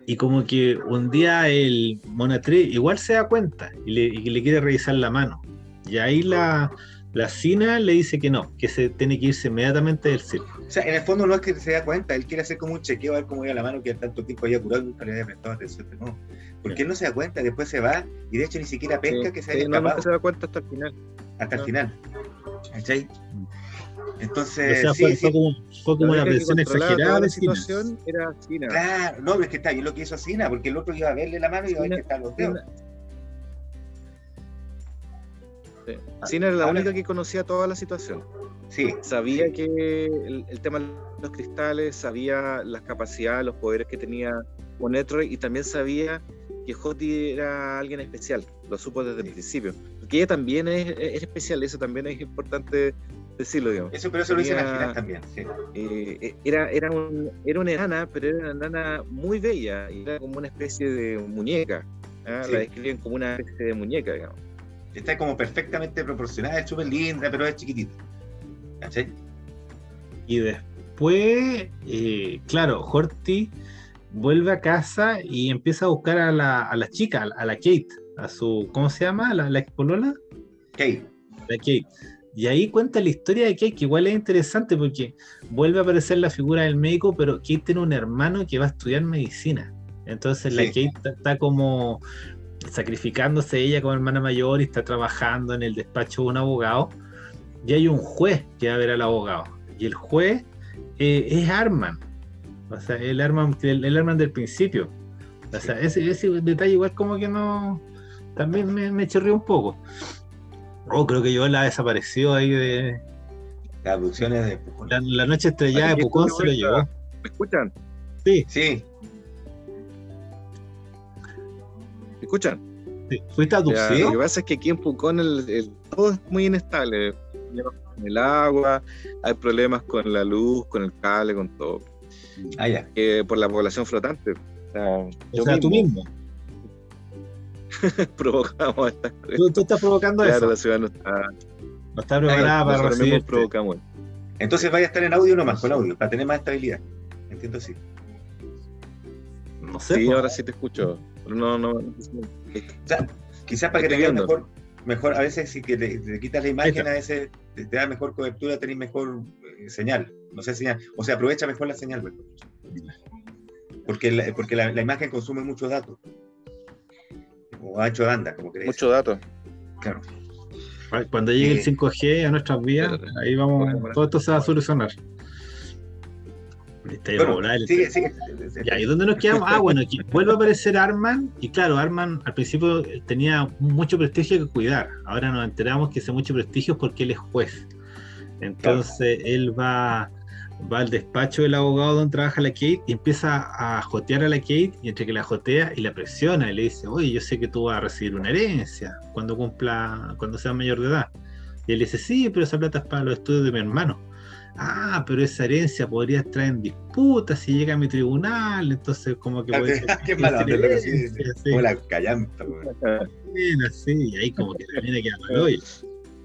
Y como que un día el Monatré igual se da cuenta y le, quiere revisar la mano. Y ahí la, la Sina le dice que no, que se tiene que irse inmediatamente del circo. O sea, en el fondo no es que se da cuenta, él quiere hacer como un chequeo a ver cómo iba la mano que tanto tiempo había curado nunca le había prestado atención. No, porque él no se da cuenta, después se va y de hecho ni siquiera pesca que se haya escapado. No, se da cuenta hasta el final. Hasta el final. ¿Cachai? Entonces, o sea, fue, fue, como, fue como una presión exagerada de situación era Sina. Claro, no, es que está bien lo que hizo Sina, porque el otro iba a verle la mano y iba a ver que están los dedos. Sina era la única que conocía toda la situación. Sí. Sabía que el, el, tema de los cristales, sabía las capacidades, los poderes que tenía Monetroid y también sabía que Joti era alguien especial, lo supo desde el principio. Porque ella también es, especial, eso también es importante decirlo, digamos. Eso, pero eso lo dice al final también, sí. Eh, eh, era, era, un, era una enana, pero era una enana muy bella, era como una especie de muñeca. ¿ah? La describen como una especie de muñeca, digamos. Está como perfectamente proporcionada, es súper linda, pero es chiquitita. ¿Cachai? Y después, eh, claro, Horty vuelve a casa y empieza a buscar a la, a la chica, a la Kate, a su, ¿cómo se llama? ¿La, la expolola? Kate. La Kate. Y ahí cuenta la historia de Kate, que igual es interesante porque vuelve a aparecer la figura del médico, pero Kate tiene un hermano que va a estudiar medicina. Entonces la Kate está como sacrificándose ella como hermana mayor y está trabajando en el despacho de un abogado. Y hay un juez que va a ver al abogado. Y el juez eh, es Arman. O sea, el Arman, el, Arman del principio. O sea, ese, ese, detalle igual como que no... También me, me chorrió un poco. Oh, creo que yo la desapareció ahí de... Las abducciones de Pucón. La, noche estrellada de Pucón se lo llevó. ¿Me escuchan? Sí. Sí. ¿Me escuchan? Sí. ¿Fuiste abducido? lo que pasa es que aquí en Pucón el, todo es muy inestable. El agua, hay problemas con la luz, con el cable, con todo. Ah, ya. por la población flotante. O sea, o sea tú mismo. provocamos estas ¿Tú, tú, estás provocando claro, eso. la ciudad no está, no está preparada para recibir. provocamos. Entonces vaya a estar en audio nomás, con audio, para tener más estabilidad. Entiendo así. No sé. Sí, ahora sí te escucho. No, no. O sea, quizás para que te mejor, mejor, a veces si que te, quitas la imagen, a veces te, da mejor cobertura, tenés mejor señal. No sé, señal. O sea, aprovecha mejor la señal, Porque, la, porque la, la imagen consume muchos datos o ancho de banda, como queréis. Mucho dato. Claro. Cuando llegue el 5G a nuestras vías, ahí vamos, todo esto se va a solucionar. ¿y dónde nos quedamos? Ah, bueno, aquí vuelve a aparecer Arman, y claro, Arman al principio tenía mucho prestigio que cuidar. Ahora nos enteramos que ese mucho prestigio es porque él es juez. Entonces él va va al despacho del abogado donde trabaja la Kate y empieza a jotear a la Kate y entre que la jotea y la presiona y le dice, oye, yo sé que tú vas a recibir una herencia cuando cumpla, cuando sea mayor de edad. Y él dice, sí, pero esa plata es para los estudios de mi hermano. Ah, pero esa herencia podría estar en disputa si llega a mi tribunal, entonces como que... Puede Qué Como la callanta. Sí, y ahí como que la queda mal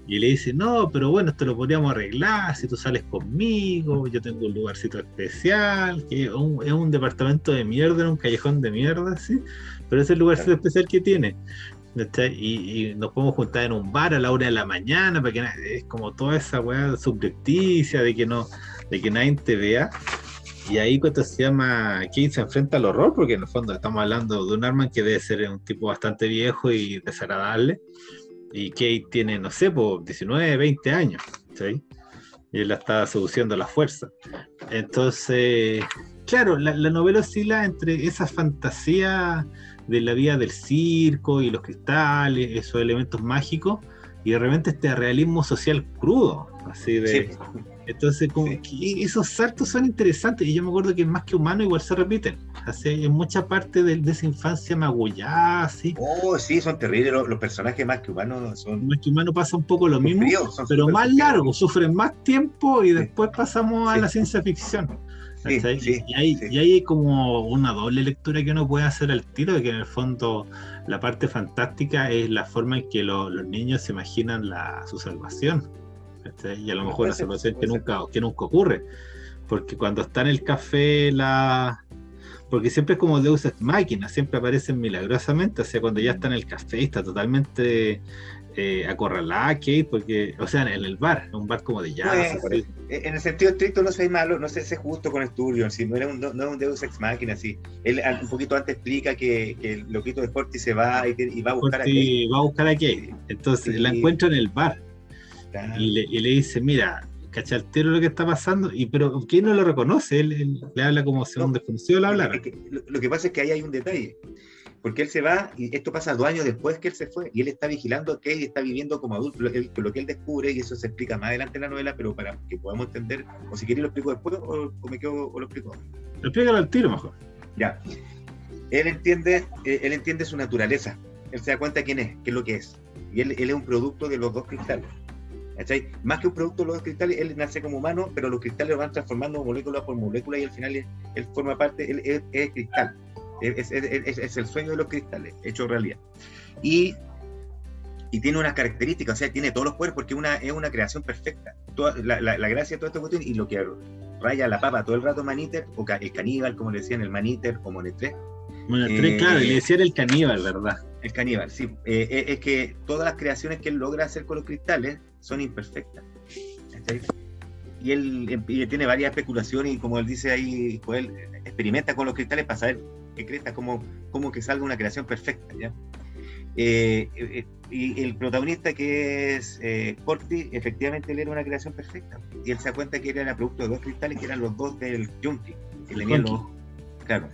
y le dice, no, pero bueno, esto lo podríamos arreglar si tú sales conmigo, yo tengo un lugarcito especial, que es un, departamento de mierda, en un callejón de mierda, ¿sí? Pero es el lugarcito especial que tiene. Y, nos podemos juntar en un bar a la hora de la mañana, para que es como toda esa weá subrepticia de que no, de que nadie te vea. Y ahí cuando se llama Kate se enfrenta al horror, porque en el fondo estamos hablando de un arma que debe ser un tipo bastante viejo y desagradable y Kate tiene, no sé, por 19, 20 años, ¿sí? Y él la está seduciendo a la fuerza. Entonces, claro, la, novela oscila entre esa fantasía de la vida del circo y los cristales, esos elementos mágicos, y de repente este realismo social crudo, así de... Entonces, como que esos saltos son interesantes y yo me acuerdo que más que humano igual se repiten. Así, en mucha parte de, esa infancia magullada, así. Oh, sí, son terribles los, personajes más que humanos. Son... Más que humano pasa un poco lo mismo, pero más largo, sufren más tiempo y después pasamos a la ciencia ficción. y, hay, y hay como una doble lectura que uno puede hacer al tiro, de que en el fondo la parte fantástica es la forma en que los niños se imaginan la, su salvación y a lo mejor una situación que nunca, que nunca ocurre. Porque cuando está en el café, la. Porque siempre es como Deus Ex Máquina, siempre aparecen milagrosamente. O sea, cuando ya está en el café, está totalmente eh, acorralada Kate, porque, o sea, en el bar, un bar como de jazz. Pues, en el sentido estricto no soy malo, no sé si es justo con Sturgeon, si no, era un, no, es un Deus Ex Máquina, sí. Él un poquito antes explica que, que el loquito de Forti se va y, va a buscar a Kate. va a buscar a Kate, entonces la encuentra en el bar y, le, dice, mira, cachaltero lo que está pasando, y pero ¿quién no lo reconoce? Él, le habla como si un desconocido le hablara. lo, que pasa es que ahí hay un detalle, porque él se va, y esto pasa dos años después que él se fue, y él está vigilando que él está viviendo como adulto, lo, que él descubre, y eso se explica más adelante en la novela, pero para que podamos entender, o si queréis lo explico después, o, me quedo, o lo explico. Lo explícalo al tiro mejor. Ya. Él entiende, eh, él entiende su naturaleza, él se da cuenta quién es, qué es lo que es, y él, él es un producto de los dos cristales más que un producto de los cristales, él nace como humano, pero los cristales lo van transformando molécula por molécula y al final él, forma parte, él, es, cristal. Es, el sueño de los cristales, hecho realidad. Y, y tiene unas características, o sea, tiene todos los poderes porque una, es una creación perfecta. Toda, la, la, gracia de todo esto cuestión y lo que raya la papa todo el rato Maniter, o el caníbal, como le decían, el Maniter o Monetré. Monetré, claro, le decían el caníbal, ¿verdad? El caníbal, sí. Eh, eh, es que todas las creaciones que él logra hacer con los cristales son imperfectas. Y él, tiene varias especulaciones y como él dice ahí, pues él experimenta con los cristales para saber qué cresta, cómo, cómo que salga una creación perfecta. ¿ya? Eh, y el protagonista que es eh, efectivamente él era una creación perfecta. Y él se da cuenta que era producto de dos cristales que eran los dos del Junti, que tenían los. Claro.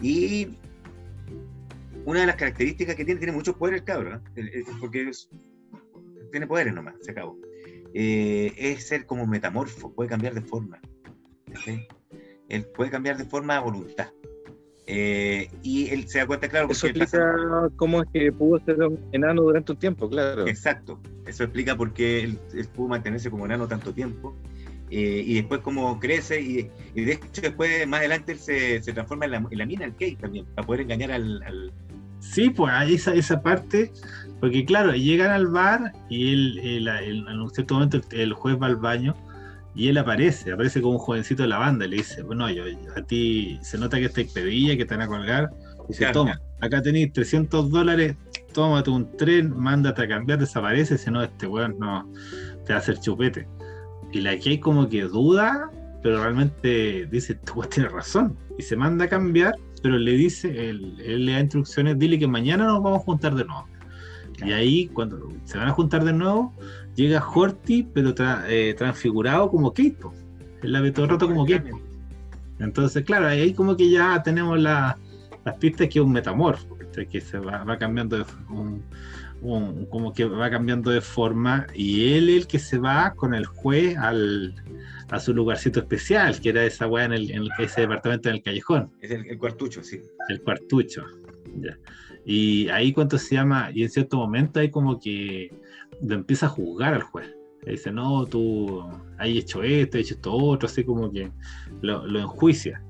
Y una de las características que tiene, tiene mucho poder el cabro, ¿eh? porque tiene poderes nomás, se acabó. Eh, es ser como metamorfo, puede cambiar de forma. Él puede cambiar de forma a voluntad. Eh, y él se da cuenta, claro, eso explica cómo es que pudo ser enano durante un tiempo, claro. Exacto, eso explica por qué él, pudo mantenerse como enano tanto tiempo. y después cómo crece y, de hecho después más adelante él se, se transforma en la, en la mina, el Kate también, para poder engañar al, Sí, pues hay esa, esa parte, porque claro, llegan al bar y él, en un cierto momento el juez va al baño y él aparece, aparece como un jovencito de la banda y le dice, bueno, yo, a ti se nota que esta expedilla, que te van a colgar, y dice, toma, acá tenéis 300 dólares, tómate un tren, mándate a cambiar, desaparece, si no, este weón no, te va a hacer chupete. Y la que hay como que duda, pero realmente dice, este weón tiene razón, y se manda a cambiar pero le dice, él, le da instrucciones, dile que mañana nos vamos a juntar de nuevo. Y ahí, cuando se van a juntar de nuevo, llega Horty, pero eh, transfigurado como Kate. Él la ve todo el rato como Kate. Entonces, claro, ahí como que ya tenemos las pistas que es un metamorfo, que se va, cambiando de como que va cambiando de forma y él el que se va con el juez al, a su lugarcito especial, que era esa weá en, el, ese departamento en el callejón. Es el, cuartucho, sí. El cuartucho. Y ahí cuando se llama, y en cierto momento hay como que lo empieza a juzgar al juez. Dice, no, tú has hecho esto, has hecho esto otro, así como que lo, lo enjuicia.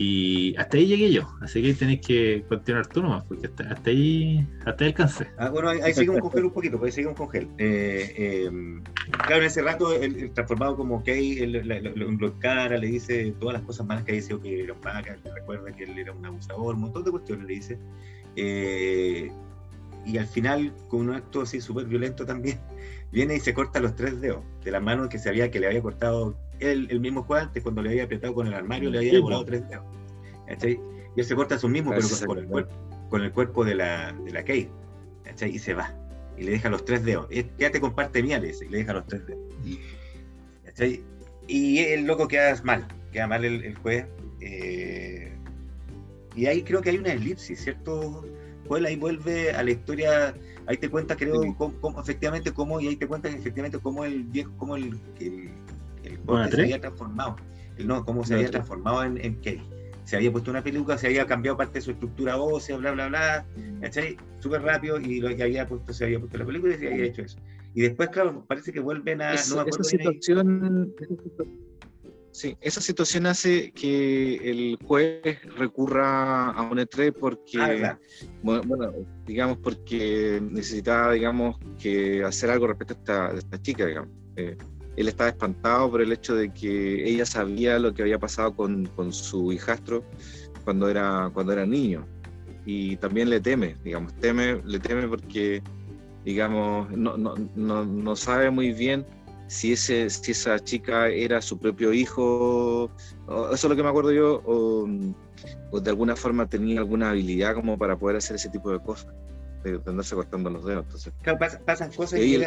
Y hasta ahí llegué yo, así que tenéis que continuar tú nomás, porque hasta, ahí hasta ahí alcancé. Ah, bueno, ahí, seguimos con gel un poquito, ahí seguimos con gel. Eh, em, claro, en ese rato, el, transformado como Kay, lo, encara, le dice todas las cosas malas que ha dicho, que era un vaca, que recuerda que él era un abusador, un montón de cuestiones le dice. Eh, y al final, con un acto así súper violento también, viene y se corta los tres dedos de la mano que se había, que le había cortado él, el mismo juez antes, cuando le había apretado con el armario, le había volado tres dedos. Y él se corta a su mismo, pero con, el cuerpo, con el cuerpo de la, de la Kate. Y se va. Y le deja los tres dedos. Quédate con parte mía, le y le deja los tres dedos. Y el loco queda mal, queda mal el, juez. Eh, y ahí creo que hay una elipsis, ¿cierto? Pues ahí vuelve a la historia, ahí te cuenta, creo, cómo, efectivamente cómo, y ahí te cuenta efectivamente cómo el viejo, cómo el, el, el se había transformado, no, cómo se había transformado en, en Se había puesto una peluca, se había cambiado parte de su estructura ósea, bla, bla, bla, ¿cachai? Súper rápido, y lo que había puesto, se había puesto la película y se había hecho eso. Y después, claro, parece que vuelven a. no esa situación. Sí, esa situación hace que el juez recurra a un E3 porque, ah, bueno, digamos, porque necesitaba, digamos, que hacer algo respecto a esta, chica, digamos. Eh, él estaba espantado por el hecho de que ella sabía lo que había pasado con, con, su hijastro cuando era, cuando era niño. Y también le teme, digamos, teme, le teme porque, digamos, no, no, no, no sabe muy bien si, ese, si esa chica era su propio hijo, eso es lo que me acuerdo yo, o, de alguna forma tenía alguna habilidad como para poder hacer ese tipo de cosas, de andarse cortando los dedos. Entonces, pasan cosas y, él,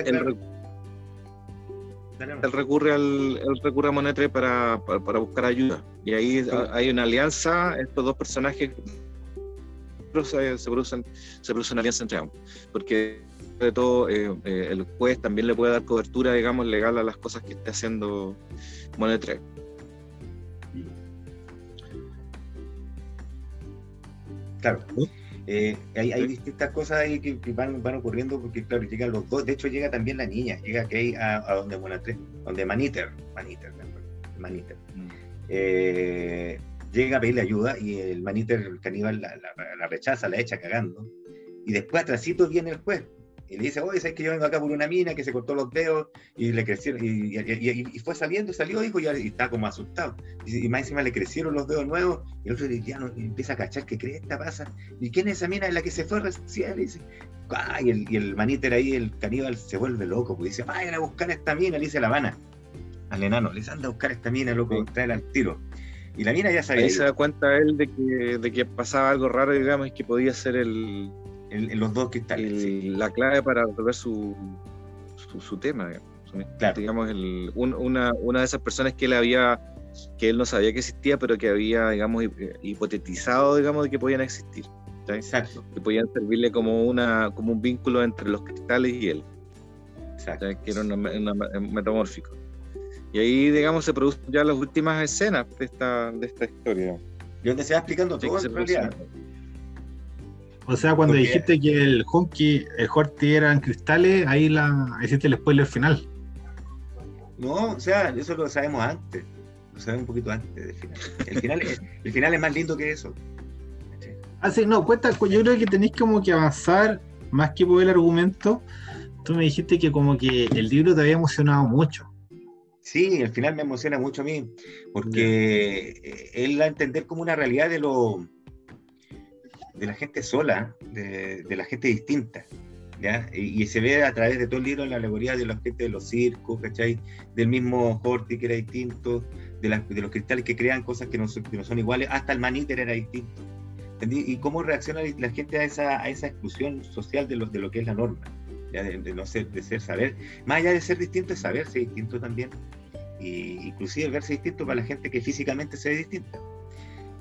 recurre al él recurre a Monetre para, para, buscar ayuda. Y ahí hay una alianza, estos dos personajes se producen, se produce una alianza entre ambos. Porque de todo, eh, eh, el juez también le puede dar cobertura, digamos, legal a las cosas que esté haciendo Monetre. Claro. Eh, hay, distintas cosas ahí que, van, van, ocurriendo porque, claro, llegan los dos. De hecho, llega también la niña, llega Kay a, a donde Monetre, donde Maniter, Maniter, Maniter. Mm. llega a pedirle ayuda y el Maniter, el caníbal, la, la, rechaza, la echa cagando. Y después, atrásito, viene el juez Y le dice, oye, ¿sabes que yo vengo acá por una mina que se cortó los dedos y le crecieron? Y, fue saliendo, salió, hijo, y, está como asustado. Y, más encima le crecieron los dedos nuevos. Y el otro ya no, empieza a cachar que cree esta pasa. ¿Y quién es esa mina en la que se fue recién? Y, dice, y, el, y el maníter ahí, el caníbal, se vuelve loco. Pues dice, vayan a buscar esta mina, le dice a La Habana, al enano. Les anda a buscar esta mina, loco, trae al tiro. Y la mina ya sabía. Ahí se da cuenta él de que, de que pasaba algo raro, digamos, y que podía ser el, los dos cristales. La clave para resolver su, su, tema, digamos. el, una, una de esas personas que él había que él no sabía que existía, pero que había, digamos, hipotetizado, digamos, de que podían existir. Exacto. Que podían servirle como, una, como un vínculo entre los cristales y él. Exacto. Que era un metamórfico. Y ahí, digamos, se producen ya las últimas escenas de esta, de esta historia. Y donde se va explicando todo en realidad. O sea, cuando dijiste que el Honky, el Horty eran cristales, ahí la hiciste el spoiler final. No, o sea, eso lo sabemos antes. Lo sabemos un poquito antes del final. El final, es, el final es más lindo que eso. Ah, sí, no, cuenta, yo creo que tenéis como que avanzar más que por el argumento. Tú me dijiste que como que el libro te había emocionado mucho. Sí, al final me emociona mucho a mí, porque él va a entender como una realidad de lo de la gente sola, de, la gente distinta. ¿ya? Y, se ve a través de todo el libro la alegoría de la gente de los circos, ¿cachai? Del mismo Horty que era distinto, de, de los cristales que crean cosas que no, son iguales, hasta el maníter era distinto. Y cómo reacciona la gente a esa, a esa exclusión social de lo, de lo que es la norma, De, no ser, de ser saber. Más allá de ser distinto, es saberse distinto también. Y inclusive verse distinto para la gente que físicamente se ve distinta.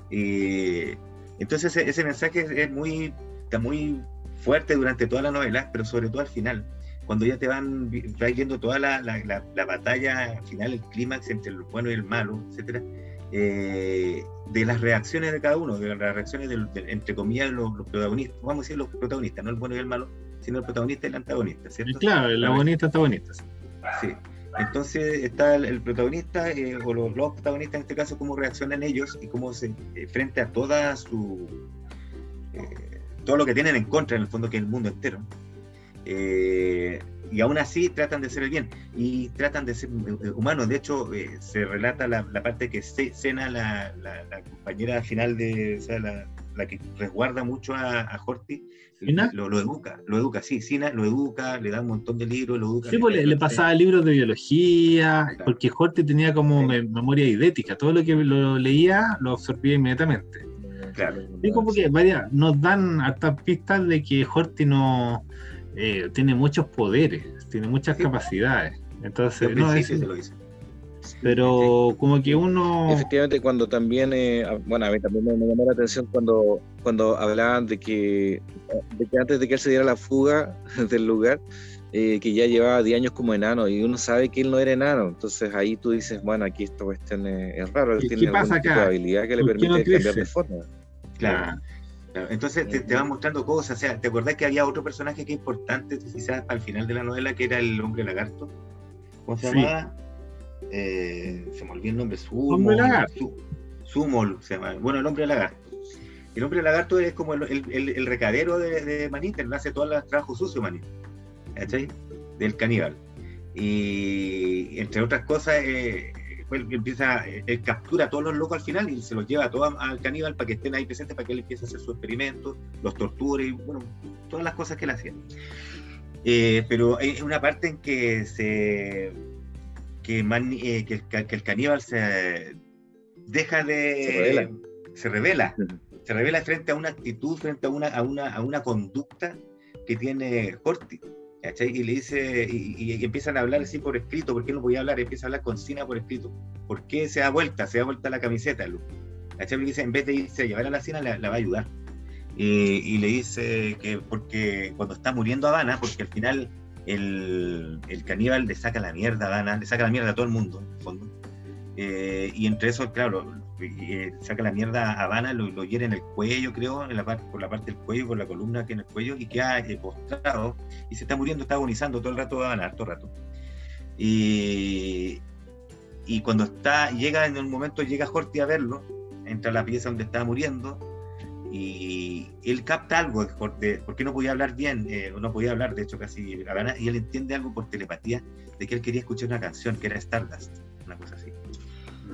Y entonces ese, mensaje es muy, está muy fuerte durante toda la novela, pero sobre todo al final, cuando ya te van viendo toda la, la, batalla final, el clímax entre el bueno y el malo, etcétera, eh, de las reacciones de cada uno, de las reacciones entre comillas los, protagonistas, vamos a decir los protagonistas, no el bueno y el malo, sino el protagonista y el antagonista, ¿cierto? Claro, el antagonista, antagonista. Sí. Entonces está el, protagonista eh, o los, protagonistas en este caso, cómo reaccionan ellos y cómo se eh, frente a toda su eh, todo lo que tienen en contra en el fondo que es el mundo entero. y aún así tratan de ser el bien y tratan de ser humanos. De hecho, se relata la, parte que Cena, la, la, compañera final de, o sea, la, que resguarda mucho a, a Horty, lo, lo, educa, lo educa, sí, Sina lo educa, le da un montón de libros, lo educa. Sí, pues le, pasaba libros de biología, porque Horty tenía como memoria idética, todo lo que lo leía lo absorbía inmediatamente. Claro. Y como que vaya, nos dan hartas pistas de que Horty no eh, tiene muchos poderes, tiene muchas capacidades. Entonces, no, es, lo dice. Pero como que uno... Efectivamente, cuando también, eh, bueno, a mí también me, llamó la atención cuando, cuando hablaban de que, de que antes de que él se diera la fuga del lugar, eh, que ya llevaba 10 años como enano y uno sabe que él no era enano. Entonces ahí tú dices, bueno, aquí esta cuestión es, raro, él tiene alguna tipo habilidad que le permite cambiar de forma. Claro. Entonces te, te, van mostrando cosas. O sea, ¿te acordás que había otro personaje que es importante, quizás al final de la novela, que era el hombre lagarto? ¿Cómo se llamaba? Eh, se me olvidó el nombre, Sumol, se llama. Bueno, el hombre lagarto. El hombre lagarto es como el, recadero de, de Maniter, le hace todo el trabajo sucio Maniter, ¿cachai? Del caníbal. Y entre otras cosas, eh, empieza, él captura a todos los locos al final y se los lleva a todos al caníbal para que estén ahí presentes, para que él empiece a hacer su experimento, los torture y bueno, todas las cosas que él hacía. Eh, pero hay una parte en que se eh, que, que, el caníbal se deja de... Se revela. Se revela, frente a una actitud, frente a una, a una, a una conducta que tiene Horty. Y le dice, y, empiezan a hablar así por escrito, ¿por qué no podía hablar? Empieza a hablar con Sina por escrito. ¿Por qué se da vuelta? Se da vuelta la camiseta, Lu. Y dice, en vez de irse a llevar a la Sina, la, va a ayudar. Y, le dice que porque cuando está muriendo Habana, porque al final el, caníbal le saca la mierda a Dana, le saca la mierda a todo el mundo, en el fondo. Eh, y entre eso, claro, eh, saca la mierda a Habana, lo, lo, hiere en el cuello, creo, la por la parte del cuello, por la columna que en el cuello, y queda eh, postrado, y se está muriendo, está agonizando todo el rato Habana, todo el rato. Y, y cuando está, llega en un momento, llega Horty a verlo, entra a la pieza donde está muriendo, y él capta algo, porque no podía hablar bien, eh, no podía hablar, de hecho, casi, y él entiende algo por telepatía de que él quería escuchar una canción que era Stardust, una cosa así.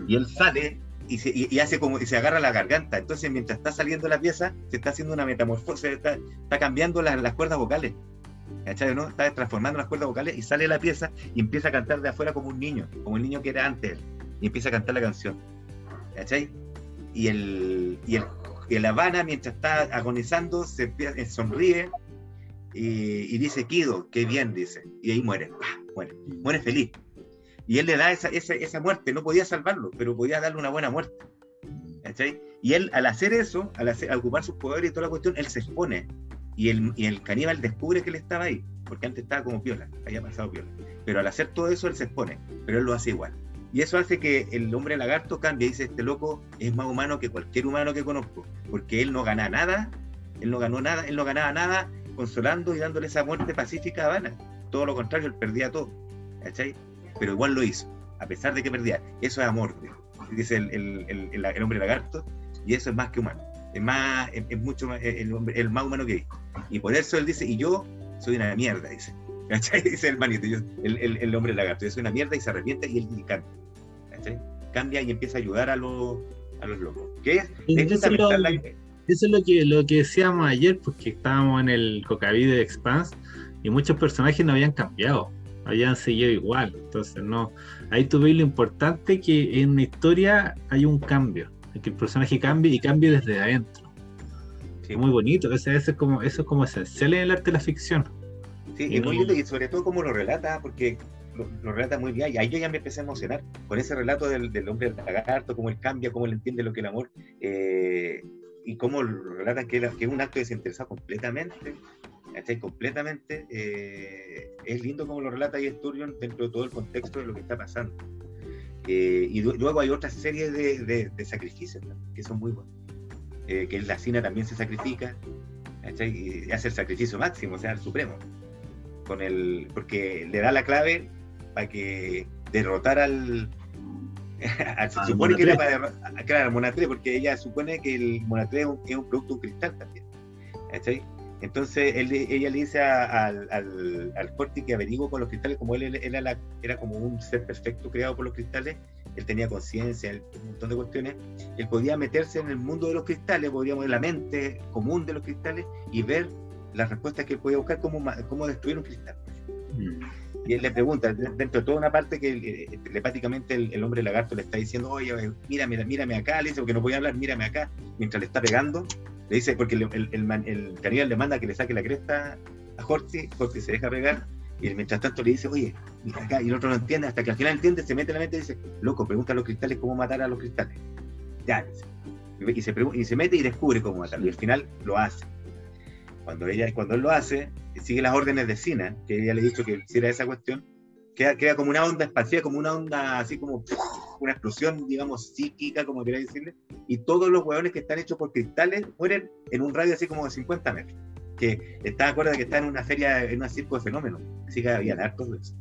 Y él sale y se, y, hace como, y se agarra la garganta. Entonces, mientras está saliendo la pieza, se está haciendo una metamorfosis, está, cambiando las cuerdas vocales. ¿Cachai? ¿no? Está transformando las cuerdas vocales y sale la pieza y empieza a cantar de afuera como un niño, como el niño que era antes y empieza a cantar la canción. ¿Cachai? Y el, y el, y la Habana, mientras está agonizando, se eh, sonríe y, dice, Kido, qué bien, dice. Y ahí muere, muere, muere feliz. Y él le da esa, esa, esa, muerte, no podía salvarlo, pero podía darle una buena muerte. ¿Cachai? Y él, al hacer eso, al, hacer, ocupar sus poderes y toda la cuestión, él se expone. Y el, y el caníbal descubre que él estaba ahí, porque antes estaba como piola, había pasado piola. Pero al hacer todo eso, él se expone, pero él lo hace igual. Y eso hace que el hombre lagarto cambie. Dice, este loco es más humano que cualquier humano que conozco, porque él no gana nada, él no ganó nada, él no ganaba nada consolando y dándole esa muerte pacífica a Habana. Todo lo contrario, él perdía todo. ¿Cachai? pero igual lo hizo, a pesar de que perdía. Eso es amor, dice el, el, el, hombre lagarto, y eso es más que humano. Es, más, es, mucho más, el, el, más humano que hay. Y por eso él dice, y yo soy una mierda, dice. Dice el manito, el, hombre lagarto, yo soy una mierda y se arrepiente y él cambia. Cambia y empieza a ayudar a los, a los locos. ¿Qué es? eso, es lo que, lo que decíamos ayer, porque estábamos en el Cocavide de Expanse y muchos personajes no habían cambiado habían seguido igual. Entonces, no. Ahí tú ves lo importante que en una historia hay un cambio, que el personaje cambie y cambie desde adentro. Es muy bonito, eso, es como, eso es como esencial en el arte de la ficción. Sí, y muy lindo, y sobre todo como lo relata, porque lo, relata muy bien, y ahí yo ya me empecé a emocionar con ese relato del, del hombre lagarto, cómo él cambia, cómo él entiende lo que es el amor, eh, y cómo lo relatan que, que es un acto desinteresado completamente, ¿cachai? Completamente. Eh, es lindo como lo relata ahí Sturgeon dentro de todo el contexto de lo que está pasando. Eh, y luego hay otras series de, de, sacrificios que son muy buenos. Eh, que la Cina también se sacrifica, Y hace el sacrificio máximo, o sea, el supremo. Con el, porque le da la clave para que derrotar al, se supone que era para claro, Monatre, porque ella supone que el Monatre es un, es un producto un cristal también. Entonces ella le dice al, al, al Corti que averiguó con los cristales, como él, era, era, como un ser perfecto creado por los cristales, él tenía conciencia, un montón de cuestiones, él podía meterse en el mundo de los cristales, podríamos en la mente común de los cristales y ver las respuestas que él podía buscar, cómo, cómo destruir un cristal. Mm. Y él le pregunta, dentro de toda una parte que eh, telepáticamente el, hombre lagarto le está diciendo, oye, mírame, mírame acá, le dice, porque no podía hablar, mírame acá, mientras le está pegando, le dice, porque el, el, el, le manda que le saque la cresta a Horty, Horty se deja pegar, y mientras tanto le dice, oye, mira acá, y el otro no entiende, hasta que al final entiende, se mete en la mente y dice, loco, pregunta a los cristales cómo matar a los cristales. Ya, y se, y se mete y descubre cómo matarlo, y al final lo hace. Cuando, ella, cuando él lo hace, sigue las órdenes de Sina, que ella le ha dicho que hiciera esa cuestión, queda, como una onda espacial, como una onda así como una explosión, digamos, psíquica, como quería decirle, y todos los hueones que están hechos por cristales mueren en un radio así como de 50 metros. Que está de acuerdo que está en una feria, en un circo de fenómenos, así que había hartos de eso.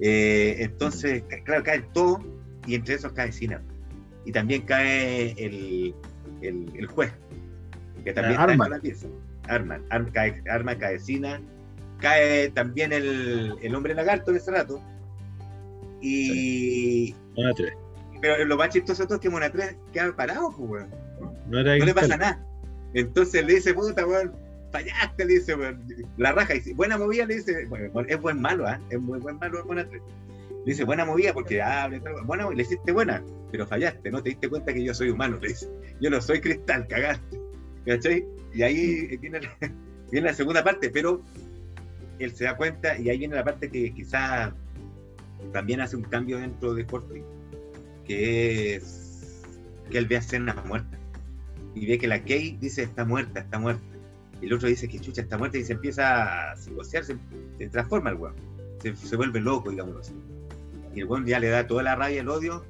Eh, entonces, claro, cae todo, y entre esos cae Sina. Y también cae el, el, juez, que también está en la pieza. Arma, arma, cae, arma, cae Sina, cae también el, el hombre lagarto de ese rato. Y. Pero lo más chistoso es que Monatres queda parado, pues, No, le pasa nada. Entonces le dice, puta, weón, fallaste, le dice, weón. La raja, y dice, buena movida, le dice, bueno, es buen malo, ¿eh? Es muy buen malo Monatres. Le dice, buena movida porque abre, bueno, le hiciste buena, pero fallaste, no te diste cuenta que yo soy humano, le dice. Yo no soy cristal, cagaste. ¿Cachai? Y ahí viene viene la segunda parte, pero él se da cuenta y ahí viene la parte que quizá también hace un cambio dentro de Corti, que es que él ve a Cena muerta y ve que la Kay dice está muerta, está muerta. Y el otro dice que chucha está muerta y se empieza a psicosear, se, transforma el weón, se, vuelve loco, digamos así. Y el weón ya le da toda la rabia, el odio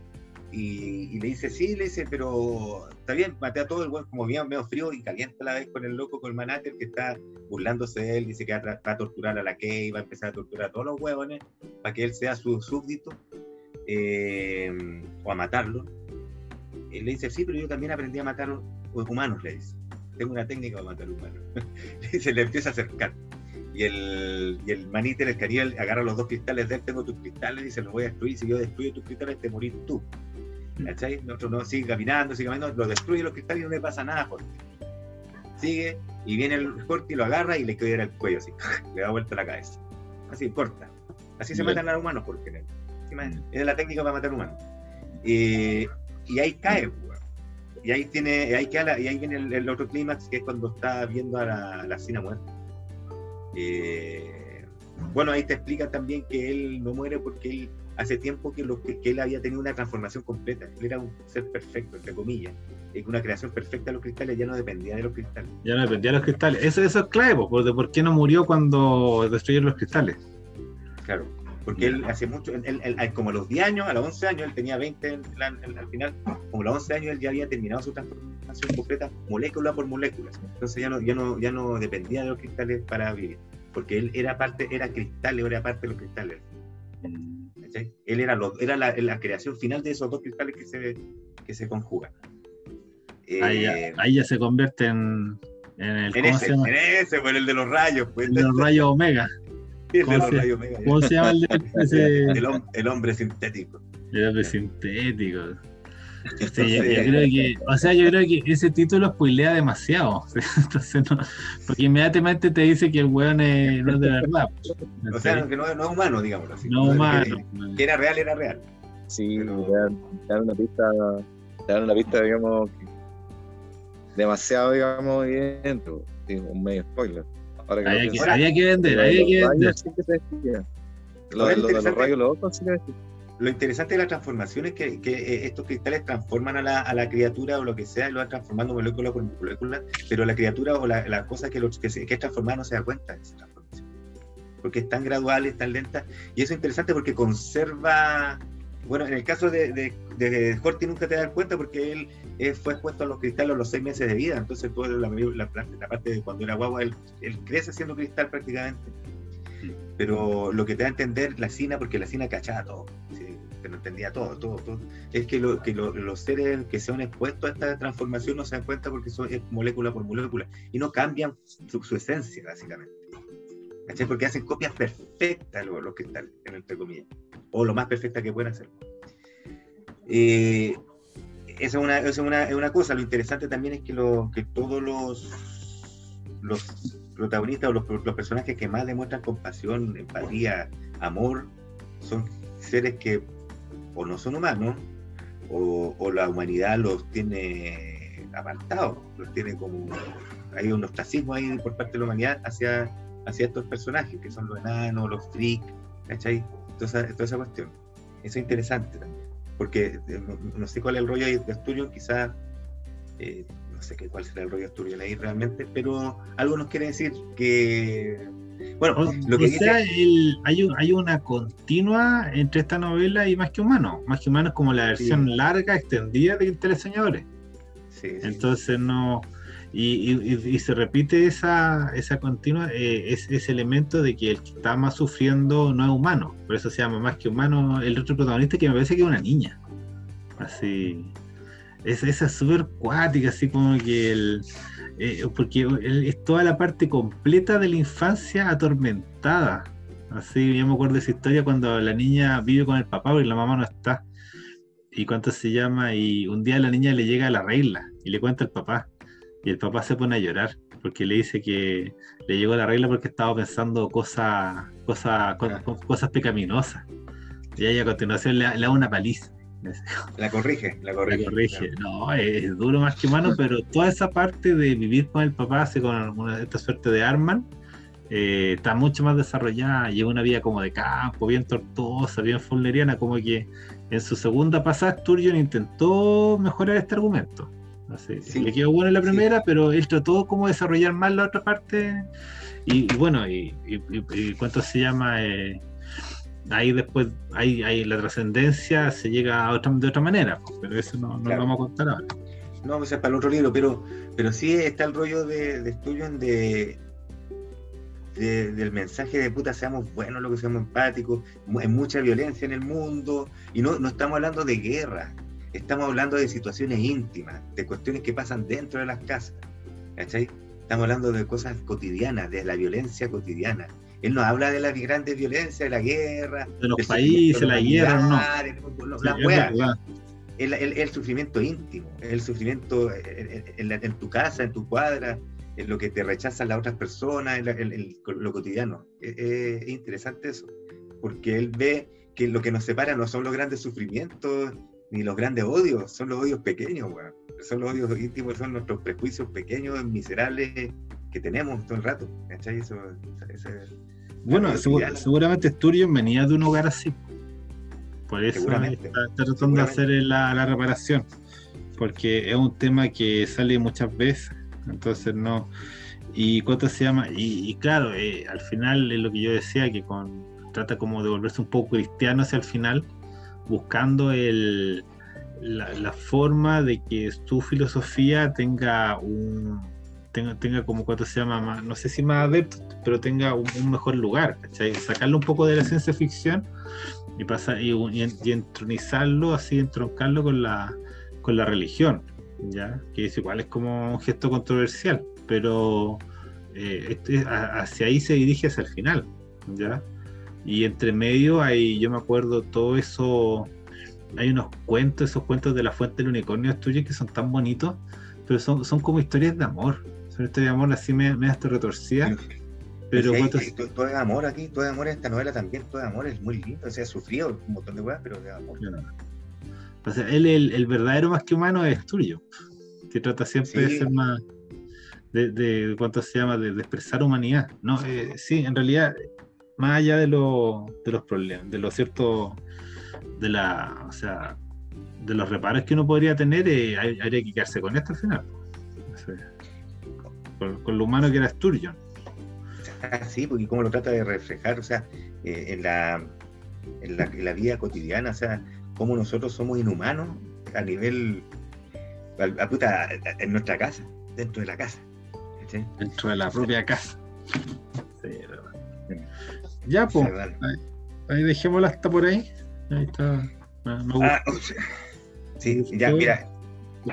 y, le dice, sí, le dice, pero está bien, maté a todo el weón, como bien medio frío y caliente a la vez con el loco, con el manáter que está burlándose de él, dice que va a, torturar a la Kay, va a empezar a torturar a todos los huevones para que él sea su súbdito eh, o a matarlo. Él le dice, sí, pero yo también aprendí a matar humanos, le dice. tengo una técnica para matar humanos. y se le empieza a acercar. Y el, y el manite, el escaníbal, agarra los dos cristales de él, tengo tus cristales y se los voy a destruir. Si yo destruyo tus cristales, te morís tú. ¿Cachai? No sigue caminando, sigue caminando, lo destruye los cristales y no le pasa nada, Jorge. Sigue y viene el Jorge y lo agarra y le queda el cuello así, le da vuelta la cabeza. Así, corta. Así se matan a los humanos, por general. Es la técnica para matar humanos. Eh, y ahí cae, y ahí tiene, ahí queda y ahí viene el, otro clímax que es cuando está viendo a la, la Sina muerta. Eh, bueno, ahí te explica también que él no muere porque él hace tiempo que, lo, que, él había tenido una transformación completa. Él era un ser perfecto, entre comillas. Una creación perfecta de los cristales, ya no dependía de los cristales. Ya no dependía de los cristales. Eso, eso es clave, de por qué no murió cuando destruyeron los cristales. Claro, porque él hace mucho, como a los 10 años, a los 11 años, él tenía 20 al final, como a los 11 años él ya había terminado su transformación completa molécula por molécula. Entonces ya no, ya no, ya no dependía de los cristales para vivir, porque él era parte, era cristal, era parte de los cristales. Él era, era la, creación final de esos dos cristales que se, que se conjugan. ahí, ya, eh, se convierte en, en el. En ese, en ese, pues, el de los rayos. Pues. El de los rayos omega. ¿Cómo, se, llama el, el, hombre sintético? El hombre sintético. Yo, creo que, o sea, yo creo que ese título spoilea demasiado. Entonces, no, porque inmediatamente te dice que el weón es, no es de verdad. O sea, que no, no, es humano, digamos así. No humano. Que, era real, era real. Sí, Pero... te, dan, una pista, te dan una pista, digamos, demasiado, digamos, evidente. Un medio spoiler. había, que, había, que, vender, había que vender. Lo, de los rayos, los otros sí que lo interesante de la transformación es que, eh, estos cristales transforman a la, criatura o lo que sea, y lo van transformando molécula por molécula, pero la criatura o la, cosa que, que, es transformada no se da cuenta de esa transformación. Porque es tan gradual, es tan lenta, y eso es interesante porque conserva. Bueno, en el caso de, de, de nunca te das cuenta porque él, fue expuesto a los cristales a los seis meses de vida, entonces toda la, la, parte de cuando era guagua, él, él crece siendo cristal prácticamente. Pero lo que te da a entender la Sina, porque la Sina cachaba todo, que no entendía todo, todo, todo, es que, lo, que los seres que se han expuestos a esta transformación no se dan cuenta porque son es molécula por molécula y no cambian su, esencia, básicamente. Porque hacen copias perfectas los, los cristales, entre comillas, o lo más perfecta que puedan hacer. Eh, esa es una, es, una, una cosa. Lo interesante también es que, lo, que todos los, los protagonistas o los, personajes que más demuestran compasión, empatía, amor, son seres que o no son humanos o, la humanidad los tiene apartados, los tiene como... Hay un ostracismo ahí por parte de la humanidad hacia, hacia estos personajes, que son los enanos, los freaks, ¿cachai? Toda esa, cuestión. Eso es interesante también, porque eh, no, sé cuál es el rollo de Asturion, quizás eh, no sé cuál será el rollo Asturias ahí realmente, pero algo nos quiere decir que. Bueno, lo que sea, hay, hay una continua entre esta novela y Más que Humano. Más que Humano es como la versión larga, extendida de Teleseñores. Sí, Entonces no. Y, se repite esa, esa continua, eh, ese elemento de que el que está más sufriendo no es humano. Por eso se llama Más que Humano el otro protagonista, que me parece que es una niña. Así es, esa súper cuática, así como que el. Eh, porque es toda la parte completa de la infancia atormentada. Así, yo me acuerdo de esa historia cuando la niña vive con el papá y la mamá no está. ¿Y cuánto se llama? Y un día la niña le llega a la regla y le cuenta al papá. Y el papá se pone a llorar porque le dice que le llegó la regla porque estaba pensando cosas cosas cosas pecaminosas. Y ahí a continuación le, le da una paliza. La corrige, la corrige. No, es duro más que mano, pero toda esa parte de vivir con el papá, así con esta suerte de Arman, eh, está mucho más desarrollada. Lleva una vida como de campo, bien tortuosa, bien fulleriana, como que en su segunda pasada Sturgeon intentó mejorar este argumento. Así, Le quedó bueno en la primera, pero él trató como desarrollar más la otra parte. Y, bueno, y, cuánto se llama. Eh, ahí después hay, hay la trascendencia se llega a otra, de otra manera, pero eso no, lo vamos a contar ahora. No, pues es para el otro libro, pero, pero sí está el rollo de, de estudio de, del mensaje de puta, seamos buenos, lo que seamos empáticos, hay mucha violencia en el mundo, y no, no estamos hablando de guerra, estamos hablando de situaciones íntimas, de cuestiones que pasan dentro de las casas. ¿cachai? Estamos hablando de cosas cotidianas, de la violencia cotidiana. Él nos habla de las grandes violencias, de la guerra, de los países, la guerra, no. La el, sufrimiento íntimo, el sufrimiento en, tu casa, en tu cuadra, en lo que te rechazan las otras personas, en, lo cotidiano. Es, interesante eso, porque él ve que lo que nos separa no son los grandes sufrimientos ni los grandes odios, son los odios pequeños, son los odios íntimos, son nuestros prejuicios pequeños, miserables que tenemos todo el rato. bueno, seguramente Sturgeon venía de un hogar así. Por eso está, tratando de hacer la, reparación. Porque es un tema que sale muchas veces. Entonces no. ¿Y cuánto se llama? Y, claro, eh, al final es lo que yo decía, que con trata como de volverse un poco cristiano hacia el final, buscando el, la, forma de que su filosofía tenga un tenga, tenga como cuánto se llama no sé si más adepto pero tenga un, mejor lugar ¿cachai? sacarlo un poco de la ciencia ficción y, pasa, y, y, entronizarlo, así, entroncarlo con la, con la religión, ¿ya? Que es igual, es como un gesto controversial, pero eh, este, hacia ahí se dirige hacia el final, ¿ya? Y entre medio hay, yo me acuerdo, todo eso, hay unos cuentos, esos cuentos de la fuente del unicornio tuyo que son tan bonitos, pero son, son como historias de amor, son historias de amor así me, me hasta retorcida. Pero todo, es amor aquí, todo es amor en esta novela también, todo es amor, es muy lindo, o sea, sufrido un montón de cosas, pero de amor. O sea, él, el, verdadero más que humano es tuyo, que trata siempre de ser más, de, de, ¿cuánto se llama? De, expresar humanidad. No, eh, sí, en realidad, más allá de, lo, de los problemas, de lo cierto, de la, o sea, de los reparos que uno podría tener, eh, habría que quedarse con esto al final. Con, lo humano que era Sturgeon sí, porque cómo lo trata de reflejar, o sea, eh, en, la, en, la, vida cotidiana, o sea, cómo nosotros somos inhumanos a nivel, a, puta, en nuestra casa, dentro de la casa. Dentro de la propia casa. Ya, pues, ahí, dejémosla hasta por ahí. Ahí está. Ah, sí, ya, mira,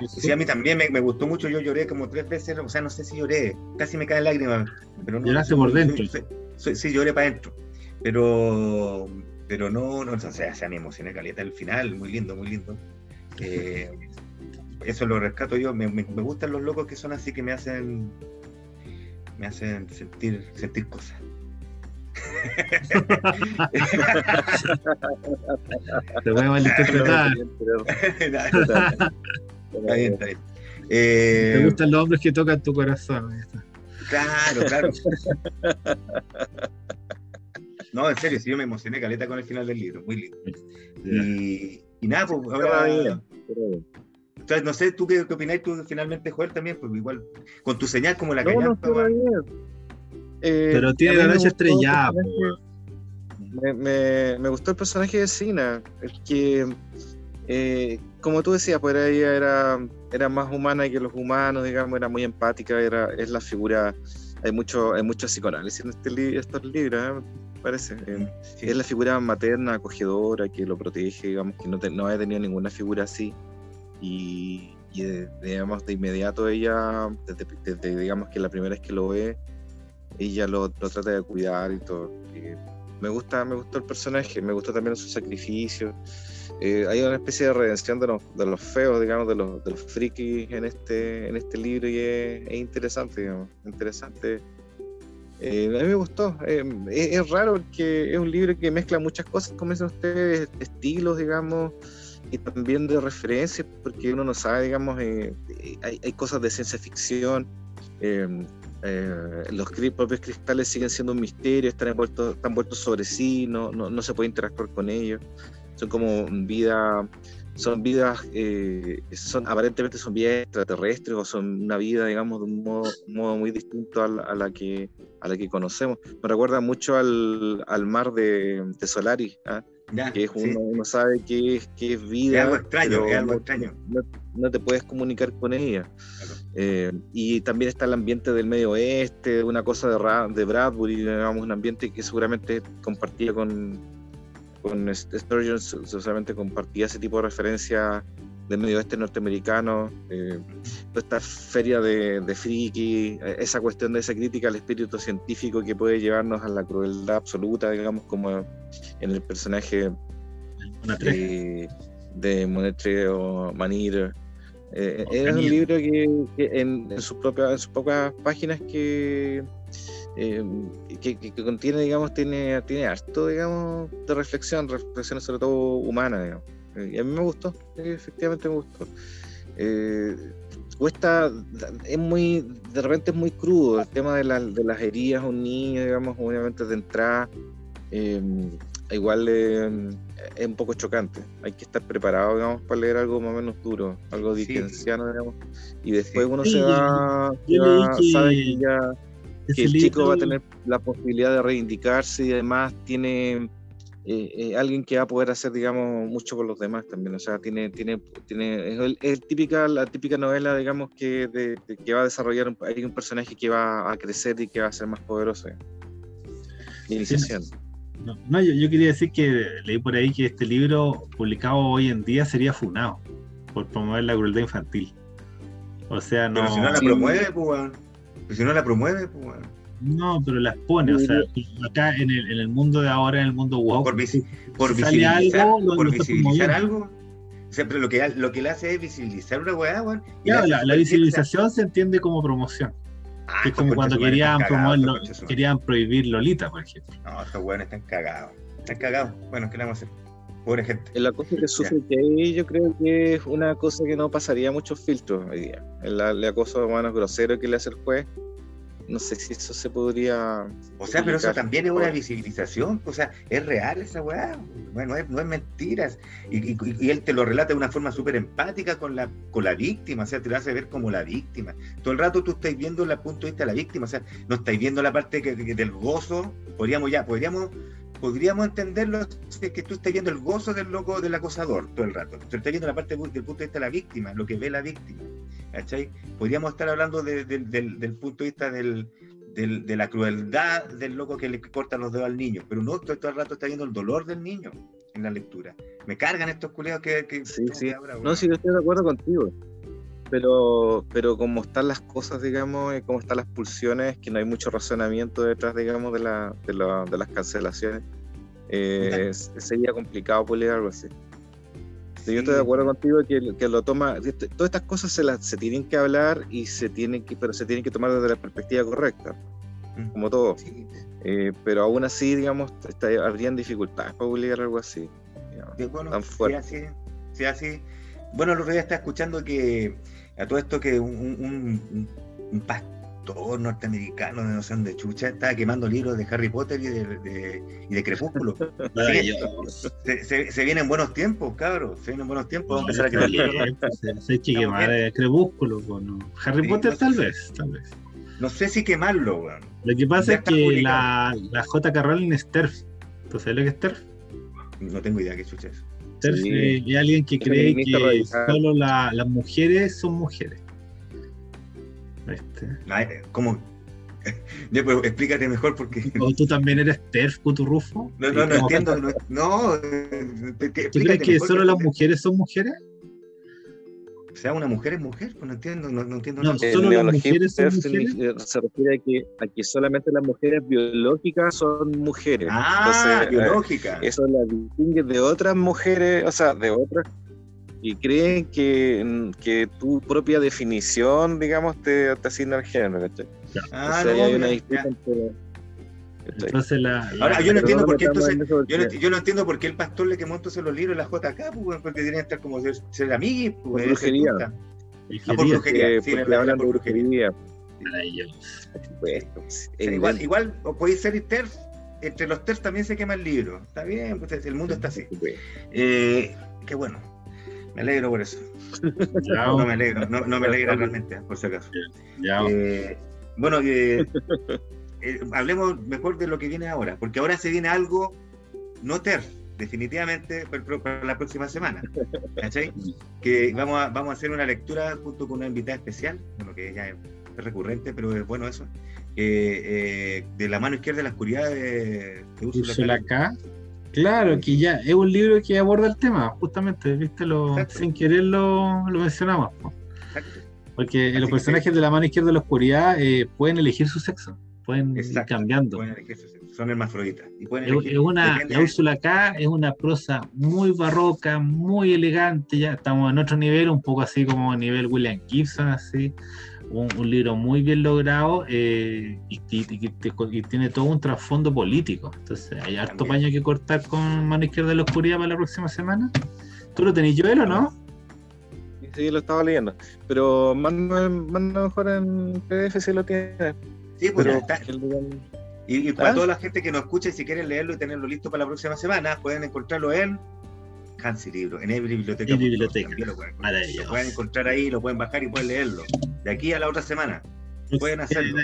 Sí, a mí también me, gustó mucho, yo lloré como tres veces, o sea, no sé si lloré, casi me caen lágrimas. Pero no, Lloraste por dentro. Sí, lloré para adentro, pero, pero no, no, o sea, se me emocioné caleta al final, muy lindo, muy lindo. Eh, eso lo rescato yo, me, me, gustan los locos que son así, que me hacen, me hacen sentir, sentir cosas. Te voy a malinterpretar. Está bien, está bien. Eh, Te gustan los hombres que tocan tu corazón. Claro, claro. no, en serio, sí, yo me emocioné caleta con el final del libro, muy lindo. Y, y nada, pues ahora. Entonces, no sé, ¿tú qué, qué opináis tú finalmente, Joel, también? Pues igual, con tu señal como la que no, eh, Pero tiene la noche estrellada. Me, me, me, gustó el personaje de Sina, el que eh, como tú decías, pues ella era, era más humana que los humanos, digamos, era muy empática, era, es la figura, hay mucho, hay mucho psicoanálisis en este estos libros, ¿eh? parece. Eh, es la figura materna, acogedora, que lo protege, digamos, que no, no ha tenido ninguna figura así. Y, digamos, de inmediato ella, desde, digamos que la primera vez que lo ve, ella lo, lo trata de cuidar y todo. me gusta, me gustó el personaje, me gustó también su sacrificio. Eh, hay una especie de redención de los, feos, digamos, de los, frikis en este, en este libro y es, interesante, digamos, interesante. Eh, a mí me gustó, eh, es, raro porque es un libro que mezcla muchas cosas, como dicen ustedes, estilos, digamos, y también de referencias, porque uno no sabe, digamos, hay, cosas de ciencia ficción, los propios cristales siguen siendo un misterio, están envueltos, están envueltos sobre sí, no se puede interactuar con ellos son como vida, son vidas, eh, son aparentemente son vidas extraterrestres o son una vida, digamos, de un modo, muy distinto a la, que a la que conocemos. Me recuerda mucho al, al mar de, de Solaris, ¿ah? que uno, sabe que es, que es vida. Es algo extraño, es algo extraño. No, te puedes comunicar con ella. Eh, y también está el ambiente del medio oeste, una cosa de, de Bradbury, digamos, un ambiente que seguramente compartía con, con Sturgeon solamente compartía ese tipo de referencia del medio oeste norteamericano, eh, toda esta feria de, de friki, esa cuestión de esa crítica al espíritu científico que puede llevarnos a la crueldad absoluta, digamos, como en el personaje de, de Monetre o Manir. Eh, es un libro que, en, en, sus propias, en sus pocas páginas que, eh, que, que, contiene, digamos, tiene, tiene harto, digamos, de reflexión, reflexión sobre todo humana, digamos. Eh, y a mí me gustó, efectivamente me gustó. Eh, cuesta, es muy, de repente es muy crudo el tema de, la, de las heridas a un niño, digamos, obviamente de entrada, eh, igual es un poco chocante. Hay que estar preparado, digamos, para leer algo más o menos duro, algo dickensiano, digamos, y después uno se va, sabe que ya que el chico va a tener la posibilidad de reivindicarse y además tiene eh, eh, alguien que va a poder hacer, digamos, mucho por los demás también. O sea, tiene, tiene, tiene, es, típica, la típica novela, digamos, que, de, que va a desarrollar, un, hay un personaje que va a crecer y que va a ser más poderoso. Iniciación. No, yo, yo, quería decir que leí por ahí que este libro publicado hoy en día sería funado por promover la crueldad infantil. O sea, no. Pero si no la promueve, pues, Pero si no la promueve, pues, no, pero las pone, o sea, acá en el, en el mundo de ahora, en el mundo wow, por, por visibilizar, algo, por visibilizar algo, siempre lo que, lo que le hace es visibilizar una weá, weón. Claro, la, la, visibilización se entiende como promoción. Ah, es como cuando querían promoverlo, querían prohibir Lolita, por ejemplo. No, estos weones están cagados. Están cagados. Bueno, ¿qué le vamos a hacer? Pobre gente. La cosa que sufre que yo creo que es una cosa que no pasaría muchos filtros hoy día. El, el acoso humano grosero que le hace el juez no sé si eso se podría. O sea, pero eso también es una visibilización, o sea, es real esa weá, bueno, no es mentiras. Y, y, él te lo relata de una forma súper empática con la, con la víctima, o sea, te lo hace ver como la víctima. Todo el rato tú estás viendo el punto de vista de la víctima, o sea, no estáis viendo la parte que, del gozo, podríamos ya, podríamos podríamos entenderlo si es que tú estás viendo el gozo del loco del acosador todo el rato. Tú estás viendo la parte del punto de vista de la víctima, lo que ve la víctima. ¿cachai? Podríamos estar hablando del, punto de vista del, de la crueldad del loco que le corta los dedos al niño, pero no todo, el rato está viendo el dolor del niño en la lectura. Me cargan estos culeos que... sí, sí. no, sí, yo estoy de acuerdo contigo. Pero, pero como están las cosas, digamos, como están las pulsiones, que no hay mucho razonamiento detrás, digamos, de, la, de, la, de las cancelaciones, eh, sería complicado pulir algo así. Yo estoy de acuerdo contigo que, que lo toma. Todas estas cosas se, las, se tienen que hablar y se tienen que, pero se tienen que tomar desde la perspectiva correcta, mm. como todo. Eh, pero aún así, digamos, está, habrían dificultades para publicar algo así. bueno, tan fuerte. Sí, así, así. Bueno, el otro día escuchando que a todo esto que un, un, un, todo norteamericano de noción de chucha estaba quemando libros de Harry Potter y de, y de Crepúsculo. se, se, vienen buenos tiempos, cabros. Se vienen buenos tiempos. Vamos a empezar a quemar. Se quemar Crepúsculo. Bueno. Harry Potter, tal vez, tal vez. No sé si quemarlo, weón. Lo que pasa es que la, la J.K. Rowling es TERF. ¿Tú sabes lo que es TERF? No tengo idea qué chucha es. TERF sí. es alguien que cree que solo la, las mujeres son mujeres. Este. Eh, ¿Cómo? Ya, pero explícate mejor porque. ¿O tú también eres TERF, Rufo? No, no, no entiendo. No, no ¿Tú crees que solo las mujeres son mujeres? O sea, una mujer es mujer, pues no entiendo, no, no entiendo no, Solo las mujeres son mujeres. Se refiere a que, a que solamente las mujeres biológicas son mujeres. Ah, biológicas. eso las distingue de otras mujeres, o sea, de otras y creen que, que tu propia definición, digamos, te, te asigna el género, ¿cachai? Ah, o sea, no, hay una disputa entre... Entonces la, Ahora, yo no entiendo por qué entonces, yo no, yo no, entiendo por qué el pastor le quemó entonces los libros en la JK, pues, porque deberían estar como ser, ser amiguis, pues. Brujería. Ah, por brujería, sí, porque hablan de brujería. igual, igual podéis ser TERF, entre los TERF también se quema el libro. Está bien, pues el mundo está así. Eh, qué bueno. Me alegro por eso. no me alegro, no, no me alegra realmente, por si acaso. Eh, bueno, eh, eh, hablemos mejor de lo que viene ahora, porque ahora se viene algo no ter, definitivamente para, la próxima semana. ¿Cachai? Que vamos a, vamos a hacer una lectura junto con una invitada especial, bueno, que ya es recurrente, pero es bueno eso. de la mano izquierda de la oscuridad de, de Úrsula K. Claro, que ya es un libro que aborda el tema, justamente, viste, lo, sin querer lo, mencionamos. Porque los personajes de la mano izquierda de la oscuridad eh, pueden elegir su sexo, pueden ir cambiando. Pueden. Son hermafroditas. Y es una, la Úrsula acá es una prosa muy barroca, muy elegante, ya estamos en otro nivel, un poco así como nivel William Gibson, así un, libro muy bien logrado eh, y, tiene todo un trasfondo político. Entonces, hay harto paño que cortar con mano izquierda de la oscuridad para la próxima semana. ¿Tú lo tenéis, Joel, o no? Sí, lo estaba leyendo. Pero manda, mejor en PDF si lo tiene. Sí, pues está. Y, para ¿Ah? toda la gente que nos escucha y si quieren leerlo y tenerlo listo para la próxima semana, pueden encontrarlo en Hansi Libro, en Every Biblioteca. biblioteca. Lo pueden, lo pueden, encontrar ahí, lo pueden bajar y pueden leerlo. De aquí a la otra semana. Pueden hacerlo.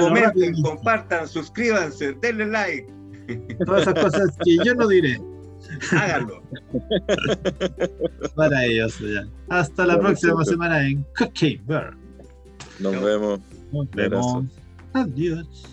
Comenten, compartan, suscríbanse, denle like. Todas esas cosas que yo no diré. Háganlo. Para ellos ya. Hasta la próxima semana en Cookie Bear. Nos vemos. Nos vemos. Adeus.